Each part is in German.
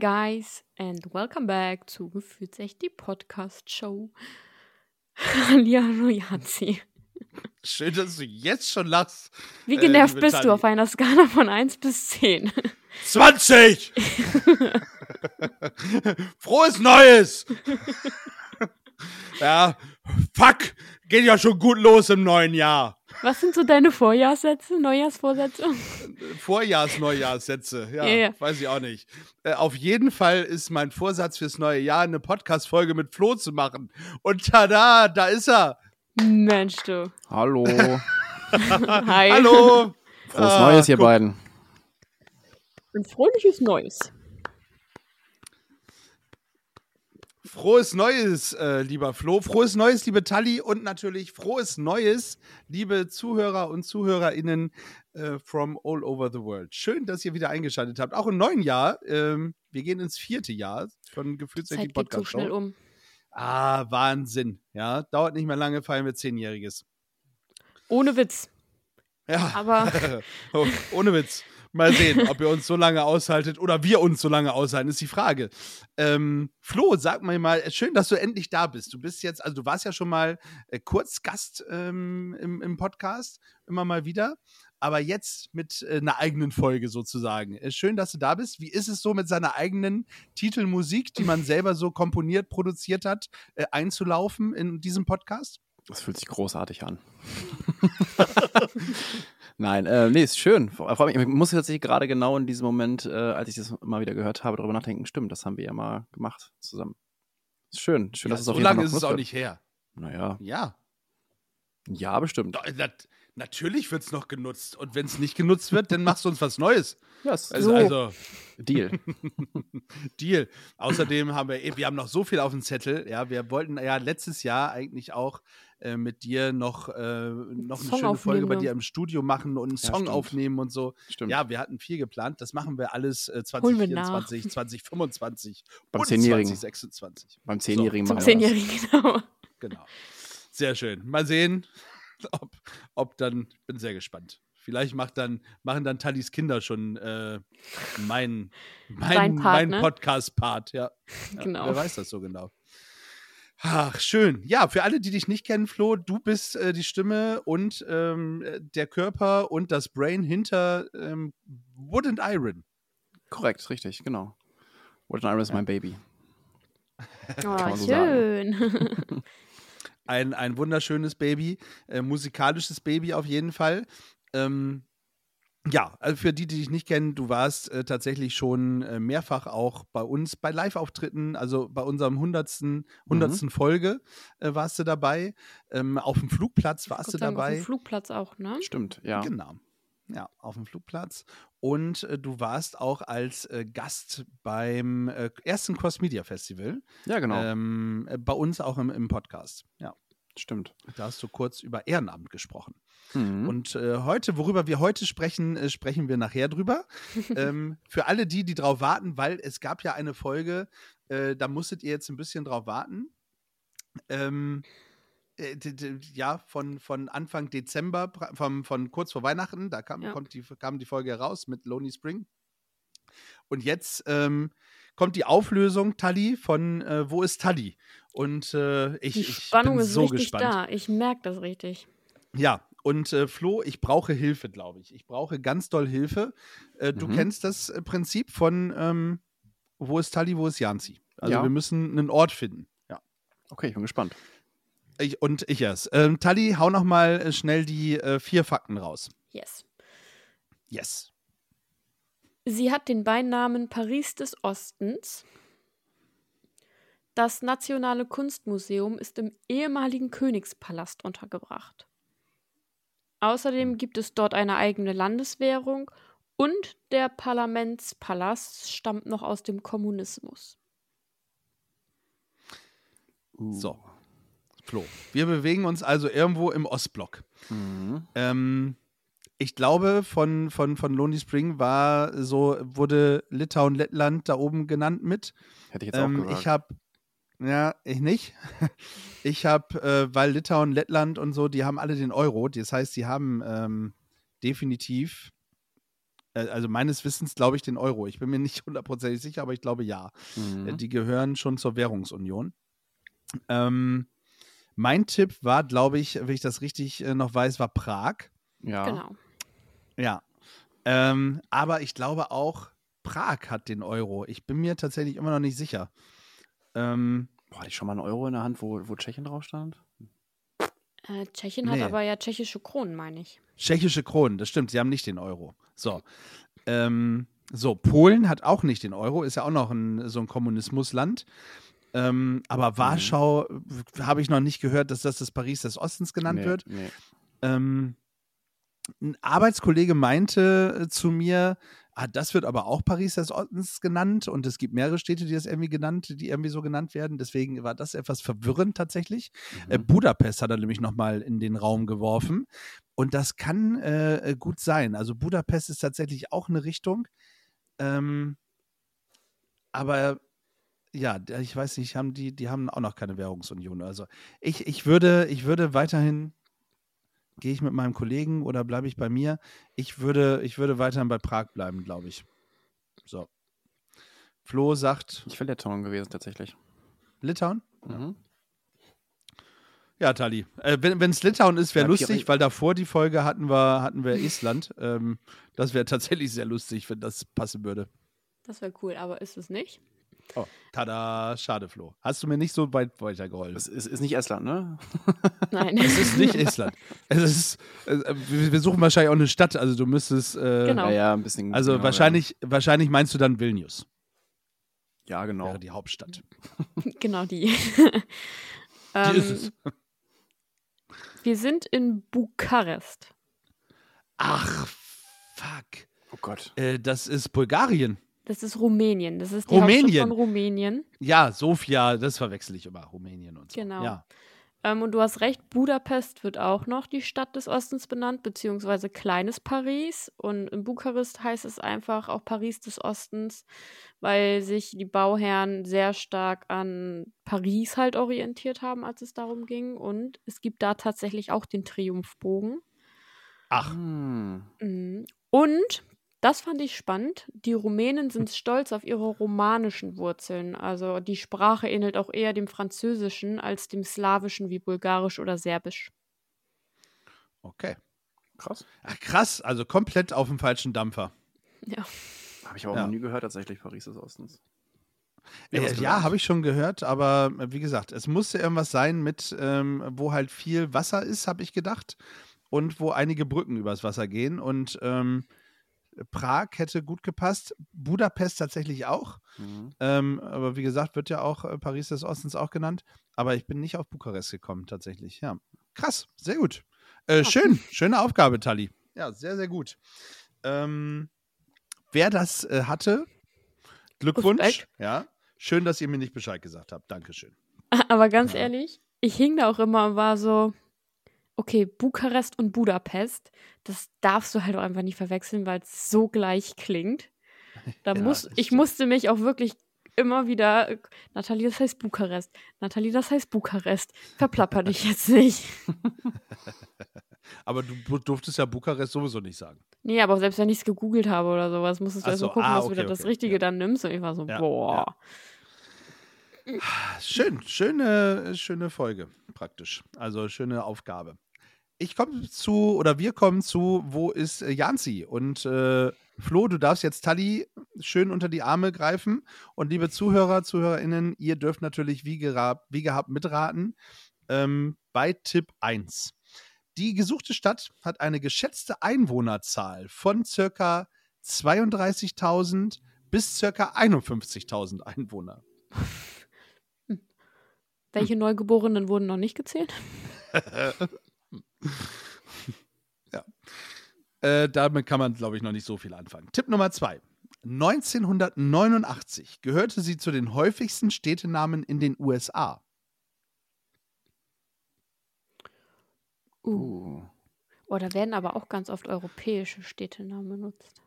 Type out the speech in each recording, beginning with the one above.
Guys and welcome back zu Gefühlt echt die Podcast Show. Hallihallo Janzi. Schön, dass du jetzt schon lachst. Wie äh, genervt liebe bist du Tali. auf einer Skala von 1 bis 10? 20! Frohes Neues! ja, fuck, geht ja schon gut los im neuen Jahr. Was sind so deine Vorjahrssätze, Neujahrsvorsätze? Vorjahrs, Neujahrssätze, ja, Ja, ja. weiß ich auch nicht. Äh, auf jeden Fall ist mein Vorsatz fürs neue Jahr, eine Podcast-Folge mit Flo zu machen. Und tada, da ist er. Mensch, du. Hallo. Hi. Hallo. Frohes Ah, Neues, ihr guck. beiden. Ein fröhliches Neues. Frohes Neues, äh, lieber Flo. Frohes Neues, liebe Tali. Und natürlich frohes Neues, liebe Zuhörer und ZuhörerInnen äh, from all over the world. Schön, dass ihr wieder eingeschaltet habt. Auch im neuen Jahr. Ähm, wir gehen ins vierte Jahr von Gefühlsrecht die Zeit geht so Podcast schnell um. Ah, Wahnsinn. Ja, dauert nicht mehr lange, feiern wir Zehnjähriges. Ohne Witz. Ja, Aber oh, ohne Witz. Mal sehen, ob ihr uns so lange aushaltet oder wir uns so lange aushalten, ist die Frage. Ähm, Flo, sag mir mal, schön, dass du endlich da bist. Du bist jetzt, also du warst ja schon mal äh, kurz Gast ähm, im, im Podcast, immer mal wieder, aber jetzt mit äh, einer eigenen Folge sozusagen. Äh, schön, dass du da bist. Wie ist es so mit seiner eigenen Titelmusik, die man selber so komponiert, produziert hat, äh, einzulaufen in diesem Podcast? Das fühlt sich großartig an. Nein, äh, nee, ist schön. Ich muss tatsächlich gerade genau in diesem Moment, äh, als ich das mal wieder gehört habe, darüber nachdenken, stimmt, das haben wir ja mal gemacht zusammen. Ist schön. Schön, Ja, dass es so auf jeden Fall lange noch ist es auch nicht her. Naja, Ja. Jahr bestimmt. Nat natürlich wird es noch genutzt. Und wenn es nicht genutzt wird, dann machst du uns was Neues. Ja, ist Also, So. also Deal. Deal. Außerdem haben wir, wir haben noch so viel auf dem Zettel. Ja, wir wollten ja letztes Jahr eigentlich auch äh, mit dir noch, äh, noch eine schöne Folge bei dir im Studio machen und einen Ja, Song stimmt. aufnehmen und so. Stimmt. Ja, wir hatten viel geplant. Das machen wir alles äh, Holen wir nach. 2024, 2025 Beim und Zehnjährigen. 2026. Beim Zehnjährigen zum machen wir das. Zehnjährigen, genau. Genau. Sehr schön. Mal sehen, ob, ob dann, ich bin sehr gespannt. Vielleicht macht dann, machen dann Tallis Kinder schon äh, mein, mein, mein ne? Podcast-Part, ja. ja. Genau. Wer weiß das so genau. Ach, schön. Ja, für alle, die dich nicht kennen, Flo, du bist äh, die Stimme und ähm, äh, der Körper und das Brain hinter ähm, Wood and Iron. Korrekt, richtig, genau. What an Iron is my baby. Oh, so schön. Ein, ein wunderschönes Baby, äh, musikalisches Baby auf jeden Fall. Ähm, ja, also für die, die dich nicht kennen, du warst äh, tatsächlich schon äh, mehrfach auch bei uns bei Live-Auftritten, also bei unserem hundertsten, hundertsten Folge äh, warst du dabei. Ähm, auf dem Flugplatz warst du Gott sei Dank Auf dabei. dem Flugplatz auch, ne? Stimmt, ja. Genau. Ja, auf dem Flugplatz. Und äh, du warst auch als äh, Gast beim äh, ersten Cross Media Festival. Ja, genau. Ähm, äh, bei uns auch im, im Podcast. Ja. Stimmt. Da hast du kurz über Ehrenamt gesprochen. Mhm. Und äh, heute, worüber wir heute sprechen, äh, sprechen wir nachher drüber. ähm, für alle die, die drauf warten, weil es gab ja eine Folge, äh, da musstet ihr jetzt ein bisschen drauf warten. Ähm, äh, ja, von, von Anfang Dezember, vom, von kurz vor Weihnachten, da kam, Ja. die, kam die Folge heraus mit Lonely Spring. Und jetzt ähm, kommt die Auflösung, Tali, von äh, Wo ist Tali? Und äh, ich, Die ich Spannung bin ist so richtig gespannt. da. Ich merke das richtig. Ja, und äh, Flo, ich brauche Hilfe, glaube ich. Ich brauche ganz doll Hilfe. Äh, Du Mhm. kennst das äh, Prinzip von ähm, Wo ist Tali, wo ist Janzi? Also Ja. wir müssen einen Ort finden. Ja. Okay, ich bin gespannt. Ich, und ich erst. Ähm, Tali, hau noch mal äh, schnell die äh, vier Fakten raus. Yes. Yes. Sie hat den Beinamen Paris des Ostens. Das Nationale Kunstmuseum ist im ehemaligen Königspalast untergebracht. Außerdem gibt es dort eine eigene Landeswährung und der Parlamentspalast stammt noch aus dem Kommunismus. Uh. So. Flo. Wir bewegen uns also irgendwo im Ostblock. Mhm. Ähm, ich glaube, von, von, von Lonely Spring war so, wurde Litauen, Lettland da oben genannt mit. Hätte ich jetzt auch Ähm, gesagt. ich habe, ja, ich nicht. Ich habe, äh, weil Litauen, Lettland und so, die haben alle den Euro. Das heißt, die haben ähm, definitiv, äh, also meines Wissens glaube ich den Euro. Ich bin mir nicht hundertprozentig sicher, aber ich glaube ja. Mhm. Äh, Die gehören schon zur Währungsunion. Ähm, mein Tipp war, glaube ich, wenn ich das richtig äh, noch weiß, war Prag. ja. Genau. Ja. Ähm, aber ich glaube auch, Prag hat den Euro. Ich bin mir tatsächlich immer noch nicht sicher. Ähm, Boah, hatte ich schon mal einen Euro in der Hand, wo, wo Tschechien drauf stand? Äh, Tschechien Nee. hat aber ja tschechische Kronen, meine ich. tschechische Kronen, das stimmt, sie haben nicht den Euro. So. Ähm, so, Polen hat auch nicht den Euro, ist ja auch noch ein, so ein Kommunismusland. Ähm, aber Warschau äh, habe ich noch nicht gehört, dass das das Paris des Ostens genannt nee, wird. Nee. Ähm, ein Arbeitskollege meinte äh, zu mir, ah, das wird aber auch Paris des Ostens genannt und es gibt mehrere Städte, die das irgendwie genannt, die irgendwie so genannt werden. Deswegen war das etwas verwirrend tatsächlich. Äh, Mhm. Budapest hat er nämlich nochmal in den Raum geworfen. Und das kann äh, gut sein. Also Budapest ist tatsächlich auch eine Richtung. Ähm, aber ja, ich weiß nicht, haben die, die haben auch noch keine Währungsunion. Also ich, ich würde, ich würde weiterhin, gehe ich mit meinem Kollegen oder bleibe ich bei mir? Ich würde, ich würde weiterhin bei Prag bleiben, glaube ich. So. Flo sagt Ich wäre Litauen gewesen, tatsächlich. Litauen? Mhm. Ja, Tali. Äh, wenn es Litauen ist, wäre lustig, weil davor die Folge hatten wir, hatten wir Island. Ähm, das wäre tatsächlich sehr lustig, wenn das passen würde. Das wäre cool, aber ist es nicht? Oh, tada, schade, Flo. Hast du mir nicht so weit weitergeholfen. Es ist, ist nicht Estland, ne? Nein. Es ist nicht Island. Es ist, äh, wir wir suchen wahrscheinlich auch eine Stadt, also du müsstest. Äh, Genau. Ja, ja, ein bisschen. Also genau, wahrscheinlich, wahrscheinlich meinst du dann Vilnius, Ja, ja genau. wäre die Hauptstadt. genau die. Die Ähm, ist es. Wir sind in Bukarest. Ach, fuck. Oh Gott. Äh, das ist Bulgarien. Das ist Rumänien. Das ist die Rumänien. Hauptstadt von Rumänien. Ja, Sofia, das verwechsel ich immer, Rumänien und so. Genau. Ja. Ähm, und du hast recht, Budapest wird auch noch die Stadt des Ostens benannt, beziehungsweise kleines Paris. Und in Bukarest heißt es einfach auch Paris des Ostens, weil sich die Bauherren sehr stark an Paris halt orientiert haben, als es darum ging. Und es gibt da tatsächlich auch den Triumphbogen. Ach, Hm. Mhm. Und das fand ich spannend. Die Rumänen sind stolz auf ihre romanischen Wurzeln. Also die Sprache ähnelt auch eher dem Französischen als dem Slawischen wie Bulgarisch oder Serbisch. okay. Krass. Ach, krass, also komplett auf dem falschen Dampfer. Ja. Habe ich aber auch Ja. noch nie gehört, tatsächlich, Paris des Ostens. Äh, was ja, habe ich schon gehört, aber äh, wie gesagt, es musste irgendwas sein mit, ähm, wo halt viel Wasser ist, habe ich gedacht. Und wo einige Brücken übers Wasser gehen. Und ähm, Prag hätte gut gepasst. Budapest tatsächlich auch. Mhm. Ähm, aber wie gesagt, wird ja auch äh, Paris des Ostens auch genannt. Aber ich bin nicht auf Bukarest gekommen, tatsächlich. Ja. Krass, sehr gut. Äh, schön, schöne Aufgabe, Tali. Ja, sehr, sehr gut. Ähm, wer das äh, hatte, Glückwunsch. Respekt. Ja. Schön, dass ihr mir nicht Bescheid gesagt habt. Dankeschön. Aber ganz Ja. ehrlich, ich hing da auch immer und war so, okay, Bukarest und Budapest, das darfst du halt auch einfach nicht verwechseln, weil es so gleich klingt. Da Ja, muss, ich musste mich auch wirklich immer wieder, Nathalie, das heißt Bukarest. Nathalie, das heißt Bukarest. Verplapper dich jetzt nicht. Aber du durftest ja Bukarest sowieso nicht sagen. Nee, aber selbst wenn ich es gegoogelt habe oder sowas, musstest du erst so, gucken, ah, dass du okay, wieder das okay, Richtige ja. dann nimmst. Und ich war so, Ja, boah. Schön, schöne, schöne Folge praktisch. Also schöne Aufgabe. Ich komme zu, oder wir kommen zu, wo ist äh, Janzi? Und äh, Flo, du darfst jetzt Tali schön unter die Arme greifen. Und liebe Zuhörer, ZuhörerInnen, ihr dürft natürlich wie, wie gehabt mitraten ähm, bei Tipp 1. Die gesuchte Stadt hat eine geschätzte Einwohnerzahl von circa 32.000 bis circa 51.000 Einwohner. Welche Neugeborenen wurden noch nicht gezählt? ja. Äh, damit kann man, glaube ich, noch nicht so viel anfangen. Tipp Nummer zwei. 1989 gehörte sie zu den häufigsten Städtenamen in den USA. Uh. uh. Oh, da werden aber auch ganz oft europäische Städtenamen benutzt.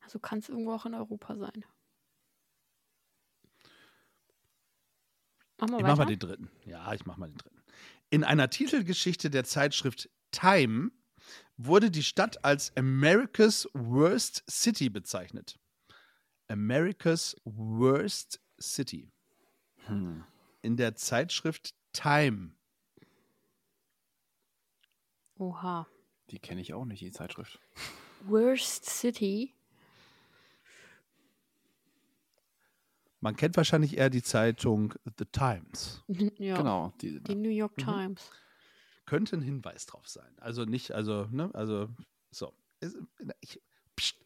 Also kann es irgendwo auch in Europa sein. Machen wir Ich mach mal den dritten. Ja, ich mach mal den dritten. In einer Titelgeschichte der Zeitschrift Time wurde die Stadt als America's Worst City bezeichnet. America's Worst City. Hm. In der Zeitschrift Time. Oha. Die kenne ich auch nicht, die Zeitschrift. Worst City. Man kennt wahrscheinlich eher die Zeitung The Times. ja. Genau. Die, Die New York Mhm. Times. Könnte ein Hinweis drauf sein. Also nicht, also, ne, also, so. Ich, pst,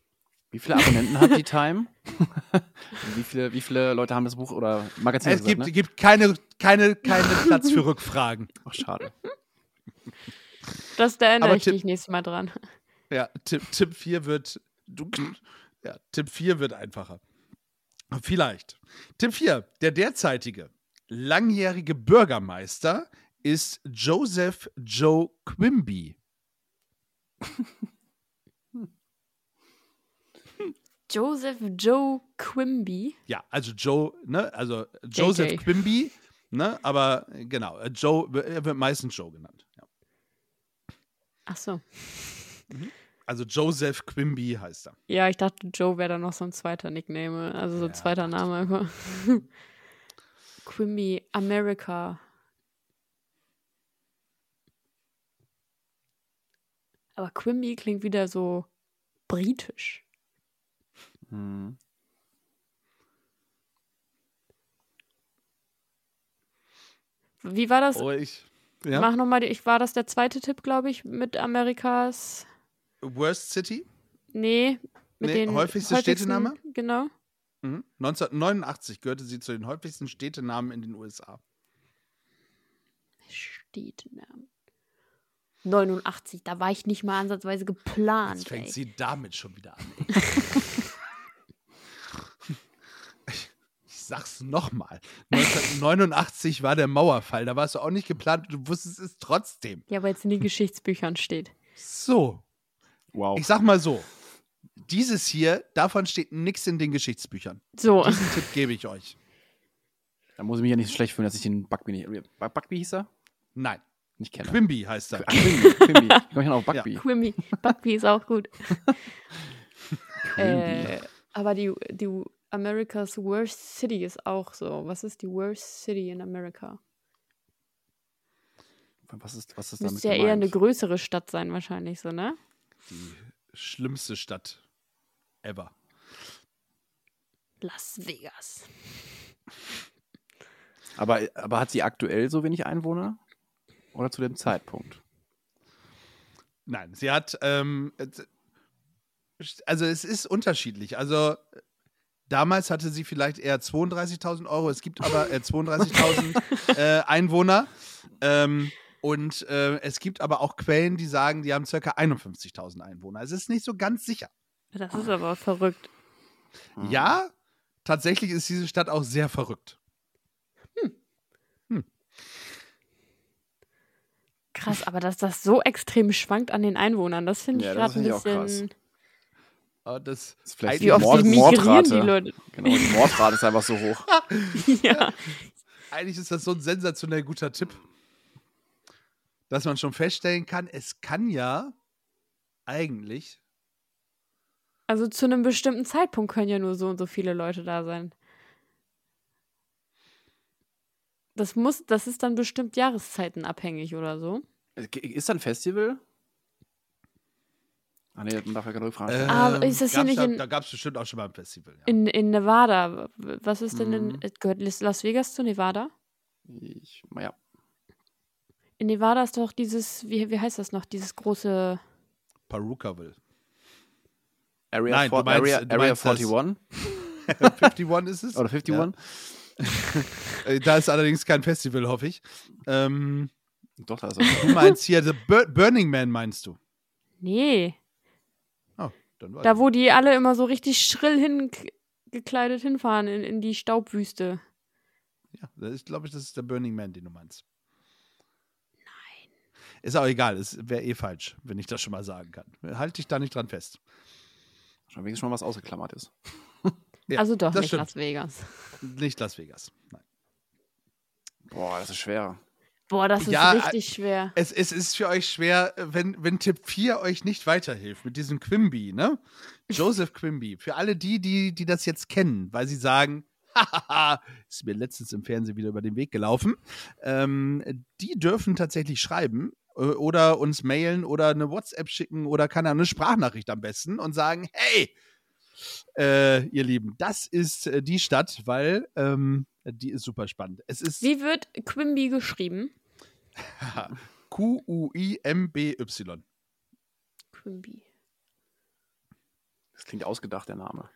Wie viele Abonnenten hat die Time? Wie, viele, wie viele Leute haben das Buch oder Magazin es gesagt, gibt, ne? gibt keine, keine, keine Platz für Rückfragen. Ach, schade. Das, da erinnere Aber ich Tipp- dich nächstes Mal dran. Ja, Tipp, Tipp 4 wird. Du, ja, Tipp 4 wird einfacher. Vielleicht. Tipp 4. Der derzeitige langjährige Bürgermeister ist Joseph Joe Quimby. Joseph Joe Quimby. Ja, also Joe, ne, also Joseph JJ. Quimby, ne, aber äh, genau, äh, Joe, er wird meistens Joe genannt. Ja. Ach so. Also Joseph Quimby heißt er. Ja, ich dachte, Joe wäre dann noch so ein zweiter Nickname. Also so ein Ja, zweiter Name einfach. Quimby America. Aber Quimby klingt wieder so britisch. Hm. Wie war das? Oh, ich. Ja. Mach nochmal, ich war das der zweite Tipp, glaube ich, mit Amerikas. Worst City? Nee, mit Nee, den häufigste häufigsten- Städtename? Genau. Mhm. 1989 gehörte sie zu den häufigsten Städtenamen in den USA. Städtenamen. 89, da war ich nicht mal ansatzweise geplant. Jetzt fängt ey. sie damit schon wieder an. Ich, ich sag's nochmal. 1989 war der Mauerfall. Da warst du auch nicht geplant. Du wusstest es trotzdem. Ja, weil es in den Geschichtsbüchern steht. So. Wow. Ich sag mal so. Dieses hier, davon steht nichts in den Geschichtsbüchern. So, Diesen Tipp gebe ich euch. Da muss ich mich ja nicht so schlecht fühlen, dass ich den Bugby nicht. Bug- Bugby hieß er? Nein. Nicht kenne. Quimby heißt er. Ach, Quimby. Quimby. Ich komme noch auf Bugby. Quimby. Bugby ist auch gut. Äh, aber die, die America's Worst City ist auch so. Was ist die Worst City in America? Was ist, was ist damit Müsste ja eher eine gemeint? größere Stadt sein, wahrscheinlich so, ne? Die schlimmste Stadt ever. Las Vegas. aber, aber hat sie aktuell so wenig Einwohner? Oder zu dem Zeitpunkt? Nein, sie hat, ähm, also es ist unterschiedlich. Also damals hatte sie vielleicht eher 32.000 Euro, es gibt aber äh, 32.000 äh, Einwohner. Ähm, und äh, es gibt aber auch Quellen, die sagen, die haben circa 51.000 Einwohner. Es ist nicht so ganz sicher. Das ist aber verrückt. Hm. Ja, tatsächlich ist diese Stadt auch sehr verrückt. Krass, aber dass das so extrem schwankt an den Einwohnern, das finde ich Ja, gerade ein ich auch bisschen. Aber das, Das ist vielleicht Wie oft Mord- sie migrieren Mordrate. die Leute. Genau, die Mordrate ist einfach so hoch. ja. eigentlich ist das so ein sensationell guter Tipp, dass man schon feststellen kann, es kann ja eigentlich Also zu einem bestimmten Zeitpunkt können ja nur so und so viele Leute da sein. Das muss, das ist dann bestimmt jahreszeitenabhängig oder so. Ist da ein Festival? Ah, nee, man darf ja keine Rückfragen stellen. Aber ist das hier nicht da, in- da gab es bestimmt auch schon mal ein Festival. Ja. In, in Nevada, was ist denn in, Mhm. gehört Las Vegas zu Nevada? Ich, ja. In Nevada ist doch dieses, wie, wie heißt das noch, dieses große, Perukaville. Area, Nein, du for, meinst- Area, du Area meinst das- 41? 51 ist es? Oder 51? Ja. Äh, Da ist allerdings kein Festival, hoffe ich. Ähm, Doch, da ist er. du meinst hier, The Bur Burning Man meinst du? nee, Oh, dann weiß da wo die alle immer so richtig schrill hingekleidet hinfahren in, in die Staubwüste. Ja, das ist, glaube ich, das ist der Burning Man, den du meinst. Ist auch egal, es wäre eh falsch, wenn ich das schon mal sagen kann. Halt dich da nicht dran fest. Schon wenigstens schon was ausgeklammert ist. Ja, also doch nicht stimmt. Las Vegas. Nicht Las Vegas. Nein. Boah, das ist schwer. Boah, das ist Ja, äh, richtig schwer. Es, es ist für euch schwer, wenn, wenn Tipp 4 euch nicht weiterhilft mit diesem Quimby, ne? Joseph Quimby. Für alle die, die, die das jetzt kennen, weil sie sagen, hahaha, ist mir letztens im Fernsehen wieder über den Weg gelaufen. Ähm, die dürfen tatsächlich schreiben äh, oder uns mailen oder eine WhatsApp schicken oder keine Ahnung, eine Sprachnachricht am besten und sagen, hey, äh, ihr Lieben, das ist äh, die Stadt, weil ähm, die ist super spannend. Es ist Wie wird Quimby geschrieben? Q-U-I-M-B-Y. Quimby. Das klingt ausgedacht, der Name.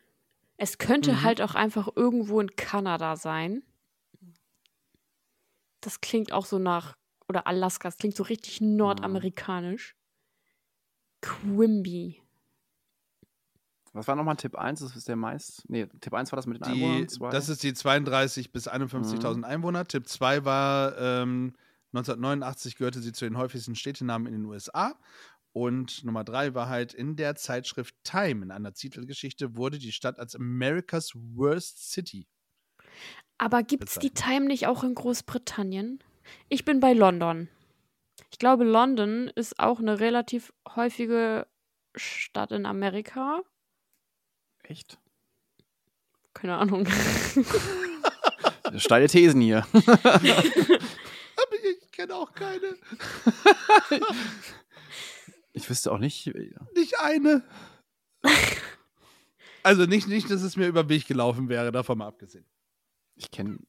Es könnte Mhm. halt auch einfach irgendwo in Kanada sein. Das klingt auch so nach, oder Alaska, das klingt so richtig nordamerikanisch. Quimby. Was war nochmal Tipp 1? Das ist der meist. Nee, Tipp 1 war das mit den Die, Einwohnern. Zwei? das ist die 32 bis 51.000 Einwohner. Tipp 2 war ähm, 1989 gehörte sie zu den häufigsten Städtenamen in den USA. Und Nummer 3 war halt in der Zeitschrift Time, in einer Titelgeschichte, wurde die Stadt als America's Worst City. Aber gibt's die Bezeichnet. Time nicht auch in Großbritannien? Ich bin bei London. Ich glaube, London ist auch eine relativ häufige Stadt in Amerika. Echt? Keine Ahnung. Steile Thesen hier. Aber ich kenne auch keine. Ich wüsste auch nicht. Nicht eine. Also nicht, nicht, dass es mir über den Weg gelaufen wäre, davon mal abgesehen. Ich kenne.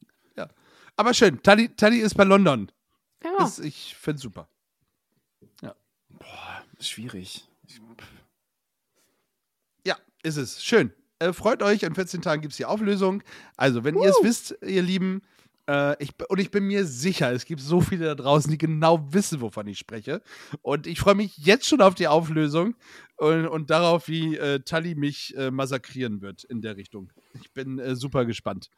Aber schön, Tali, Tali ist bei London. Ja. Ist, ich finde super. Boah, schwierig. Ja, ist es. Schön. Äh, freut euch, in 14 Tagen gibt es die Auflösung. Also, wenn ihr es wisst, ihr Lieben, äh, ich, und ich bin mir sicher, es gibt so viele da draußen, die genau wissen, wovon ich spreche. Und ich freue mich jetzt schon auf die Auflösung und, und darauf, wie äh, Tali mich äh, massakrieren wird in der Richtung. Ich bin äh, super gespannt.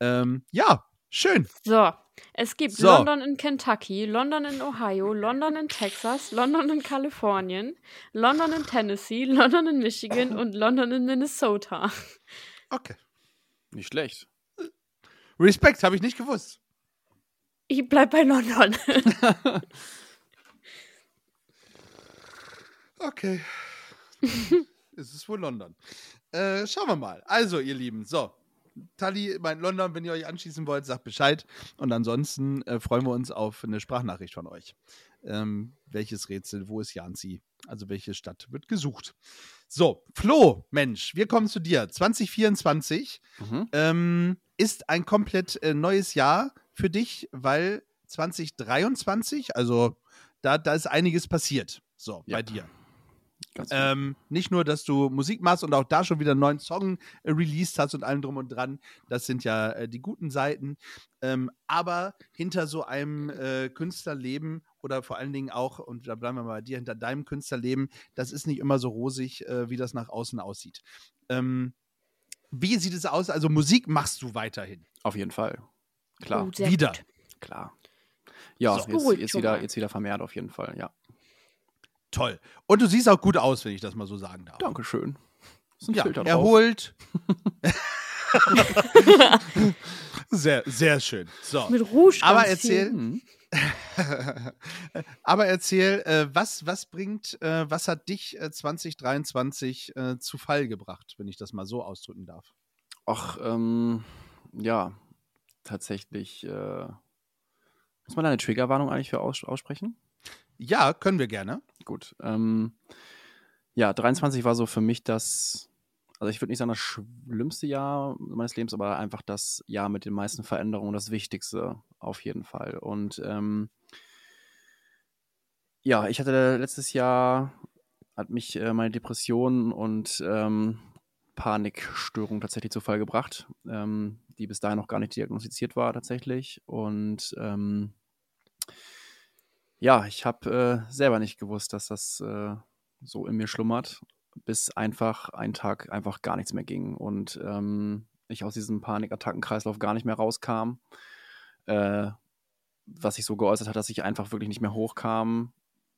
Ähm, ja, schön. So, es gibt So. London in Kentucky, London in Ohio, London in Texas, London in Kalifornien, London in Tennessee, London in Michigan und London in Minnesota. Okay. nicht schlecht. Respekt, habe ich nicht gewusst. Ich bleib bei London. Okay. es ist wohl London. Äh, schauen wir mal. Also, ihr Lieben, so. Tali meint London, wenn ihr euch anschließen wollt, sagt Bescheid. Und ansonsten äh, freuen wir uns auf eine Sprachnachricht von euch. Ähm, welches Rätsel, wo ist Janzi? Also welche Stadt wird gesucht? So, Flo, Mensch, wir kommen zu dir. 2024 Mhm. ähm, ist ein komplett äh, neues Jahr für dich, weil 2023, also da, da ist einiges passiert. So, Ja. bei dir. Gut. Ähm, nicht nur, dass du Musik machst und auch da schon wieder einen neuen Song äh, released hast und allem drum und dran. Das sind ja äh, die guten Seiten. Ähm, aber hinter so einem äh, Künstlerleben oder vor allen Dingen auch, und da bleiben wir mal bei dir, hinter deinem Künstlerleben, das ist nicht immer so rosig, äh, wie das nach außen aussieht. Ähm, wie sieht es aus? Also Musik machst du weiterhin. Auf jeden Fall. Klar, Oh, wieder. gut. klar. Ja, So. jetzt, jetzt, wieder, jetzt wieder vermehrt auf jeden Fall, ja. Toll. Und du siehst auch gut aus, wenn ich das mal so sagen darf. Dankeschön. Ist ein Ja, Filter drauf. erholt. sehr, sehr schön. So. Mit Rouge. Aber erzähl, Mhm. aber erzähl, äh, was, was bringt, äh, was hat dich äh, 2023 äh, zu Fall gebracht, wenn ich das mal so ausdrücken darf? Ach, ähm, ja, tatsächlich. Äh, muss man da eine Triggerwarnung eigentlich für aus aussprechen? Ja, können wir gerne. Gut. Ähm, ja, 23 war so für mich das, also ich würde nicht sagen das schlimmste Jahr meines Lebens, aber einfach das Jahr mit den meisten Veränderungen, das Wichtigste auf jeden Fall. Und ähm, ja, ich hatte letztes Jahr, hat mich äh, meine Depression und ähm, Panikstörung tatsächlich zu Fall gebracht, ähm, die bis dahin noch gar nicht diagnostiziert war tatsächlich. Und ähm, ja, ich habe äh, selber nicht gewusst, dass das äh, so in mir schlummert, bis einfach ein Tag einfach gar nichts mehr ging und ähm, ich aus diesem Panikattackenkreislauf gar nicht mehr rauskam. äh, was sich so geäußert hat, dass ich einfach wirklich nicht mehr hochkam,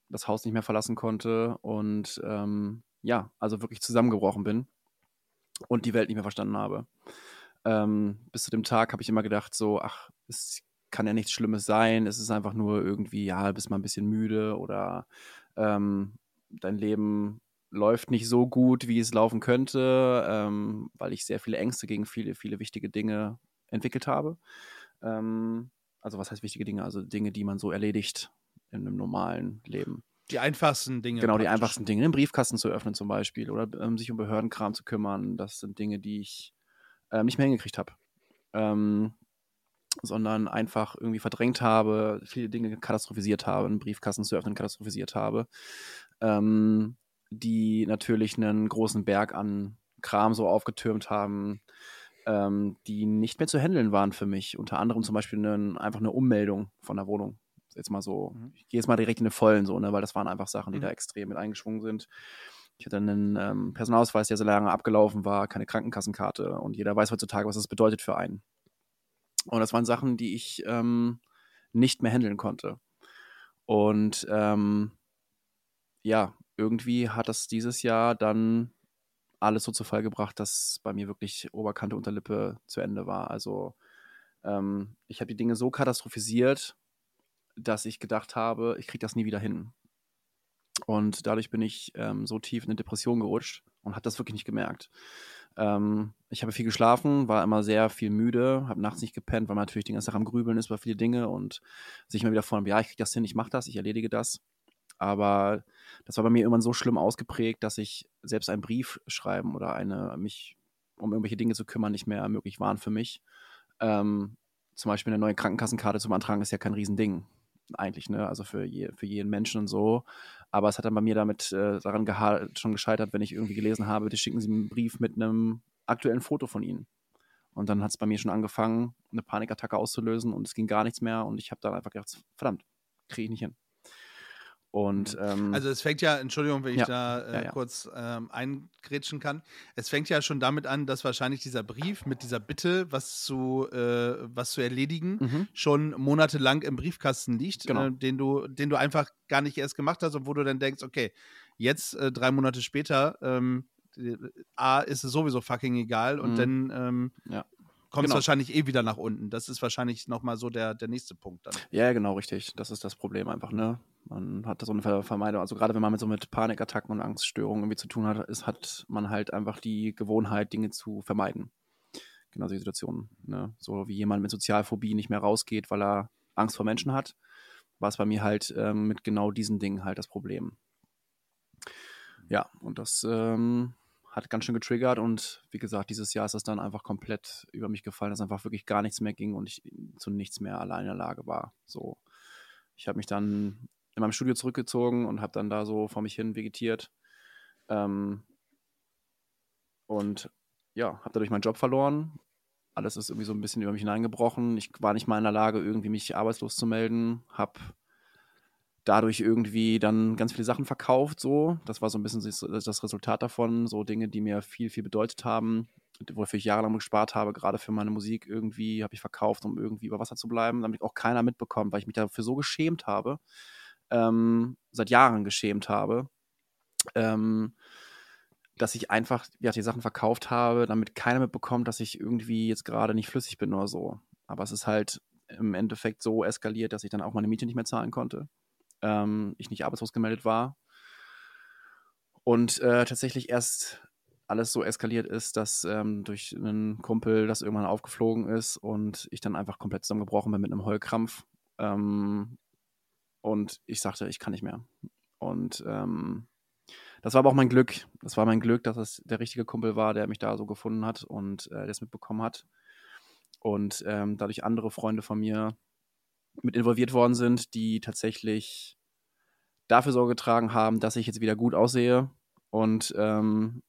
das Haus nicht mehr verlassen konnte und ähm, ja, also wirklich zusammengebrochen bin und die Welt nicht mehr verstanden habe. Ähm, bis zu dem Tag habe ich immer gedacht, so, ach, es kann ja nichts Schlimmes sein, es ist einfach nur irgendwie, ja, bist mal ein bisschen müde oder ähm, dein Leben läuft nicht so gut, wie es laufen könnte, ähm, weil ich sehr viele Ängste gegen viele, viele wichtige Dinge entwickelt habe. Ähm, also was heißt wichtige Dinge? Also Dinge, die man so erledigt in einem normalen Leben. Die einfachsten Dinge. Genau, die einfachsten Dinge. Den Briefkasten zu öffnen zum Beispiel oder ähm, sich um Behördenkram zu kümmern. Das sind Dinge, die ich ähm, nicht mehr hingekriegt habe. Ähm, sondern einfach irgendwie verdrängt habe, viele Dinge katastrophisiert habe, einen Briefkasten zu öffnen katastrophisiert habe, ähm, die natürlich einen großen Berg an Kram so aufgetürmt haben, ähm, die nicht mehr zu handeln waren für mich. Unter anderem zum Beispiel eine, einfach eine Ummeldung von der Wohnung. Jetzt mal so, mhm. ich gehe jetzt mal direkt in den Vollen so, ne, weil das waren einfach Sachen, die mhm. da extrem mit eingeschwungen sind. Ich hatte einen ähm, Personalausweis, der so lange abgelaufen war, keine Krankenkassenkarte und jeder weiß heutzutage, was das bedeutet für einen. Und das waren Sachen, die ich ähm, nicht mehr handeln konnte. Und ähm, ja, irgendwie hat das dieses Jahr dann alles so zu Fall gebracht, dass bei mir wirklich Oberkante, Unterlippe zu Ende war. Also ähm, ich habe die Dinge so katastrophisiert, dass ich gedacht habe, ich kriege das nie wieder hin. Und dadurch bin ich ähm, so tief in eine Depression gerutscht und habe das wirklich nicht gemerkt. Ähm, ich habe viel geschlafen, war immer sehr viel müde, habe nachts nicht gepennt, weil man natürlich die ganze Zeit am Grübeln ist über viele Dinge und sich immer wieder vor, ja, ich kriege das hin, ich mache das, ich erledige das. Aber das war bei mir irgendwann so schlimm ausgeprägt, dass ich selbst einen Brief schreiben oder eine, mich um irgendwelche Dinge zu kümmern, nicht mehr möglich waren für mich. Ähm, zum Beispiel eine neue Krankenkassenkarte zu beantragen, ist ja kein Riesending eigentlich, ne? Also für, je, für jeden Menschen und so. Aber es hat dann bei mir damit äh, daran schon gescheitert, wenn ich irgendwie gelesen habe, die schicken sie einen Brief mit einem aktuellen Foto von ihnen. Und dann hat es bei mir schon angefangen, eine Panikattacke auszulösen und es ging gar nichts mehr. Und ich habe dann einfach gedacht, verdammt, kriege ich nicht hin. Und, mhm. ähm, also es fängt ja, Entschuldigung, wenn ich ja, da äh, ja, ja. kurz ähm, eingrätschen kann. Es fängt ja schon damit an, dass wahrscheinlich dieser Brief mit dieser Bitte, was zu, äh, was zu erledigen, mhm. schon monatelang im Briefkasten liegt, genau. äh, den, du, den du einfach gar nicht erst gemacht hast und wo du dann denkst, okay, jetzt äh, drei Monate später, ähm, A, ist es sowieso fucking egal und mhm. dann ähm, ja kommt es genau. wahrscheinlich eh wieder nach unten. Das ist wahrscheinlich nochmal so der, der nächste Punkt dann. Ja, genau, richtig. Das ist das Problem einfach, ne? Man hat so eine Vermeidung. Also gerade wenn man mit so mit Panikattacken und Angststörungen irgendwie zu tun hat, ist, hat man halt einfach die Gewohnheit, Dinge zu vermeiden. Genau solche Situationen. Ne? So wie jemand mit Sozialphobie nicht mehr rausgeht, weil er Angst vor Menschen hat, war es bei mir halt ähm, mit genau diesen Dingen halt das Problem. Ja, und das ähm, hat ganz schön getriggert und wie gesagt, dieses Jahr ist das dann einfach komplett über mich gefallen, dass einfach wirklich gar nichts mehr ging und ich zu nichts mehr allein in der Lage war. So, ich habe mich dann in meinem Studio zurückgezogen und habe dann da so vor mich hin vegetiert ähm, und ja, habe dadurch meinen Job verloren. Alles ist irgendwie so ein bisschen über mich hineingebrochen. Ich war nicht mal in der Lage, irgendwie mich arbeitslos zu melden. Habe dadurch irgendwie dann ganz viele Sachen verkauft, so. Das war so ein bisschen das Resultat davon, so Dinge, die mir viel, viel bedeutet haben, wofür ich jahrelang gespart habe, gerade für meine Musik irgendwie, habe ich verkauft, um irgendwie über Wasser zu bleiben, damit auch keiner mitbekommt, weil ich mich dafür so geschämt habe, ähm, seit Jahren geschämt habe, ähm, dass ich einfach ja, die Sachen verkauft habe, damit keiner mitbekommt, dass ich irgendwie jetzt gerade nicht flüssig bin oder so. Aber es ist halt im Endeffekt so eskaliert, dass ich dann auch meine Miete nicht mehr zahlen konnte ähm, ich nicht arbeitslos gemeldet war. Und äh, tatsächlich erst alles so eskaliert ist, dass ähm, durch einen Kumpel das irgendwann aufgeflogen ist und ich dann einfach komplett zusammengebrochen bin mit einem Heulkrampf. Ähm, und ich sagte, ich kann nicht mehr. Und ähm, das war aber auch mein Glück. Das war mein Glück, dass es der richtige Kumpel war, der mich da so gefunden hat und äh, das mitbekommen hat. Und ähm, dadurch andere Freunde von mir mit involviert worden sind, die tatsächlich dafür Sorge getragen haben, dass ich jetzt wieder gut aussehe und ähm,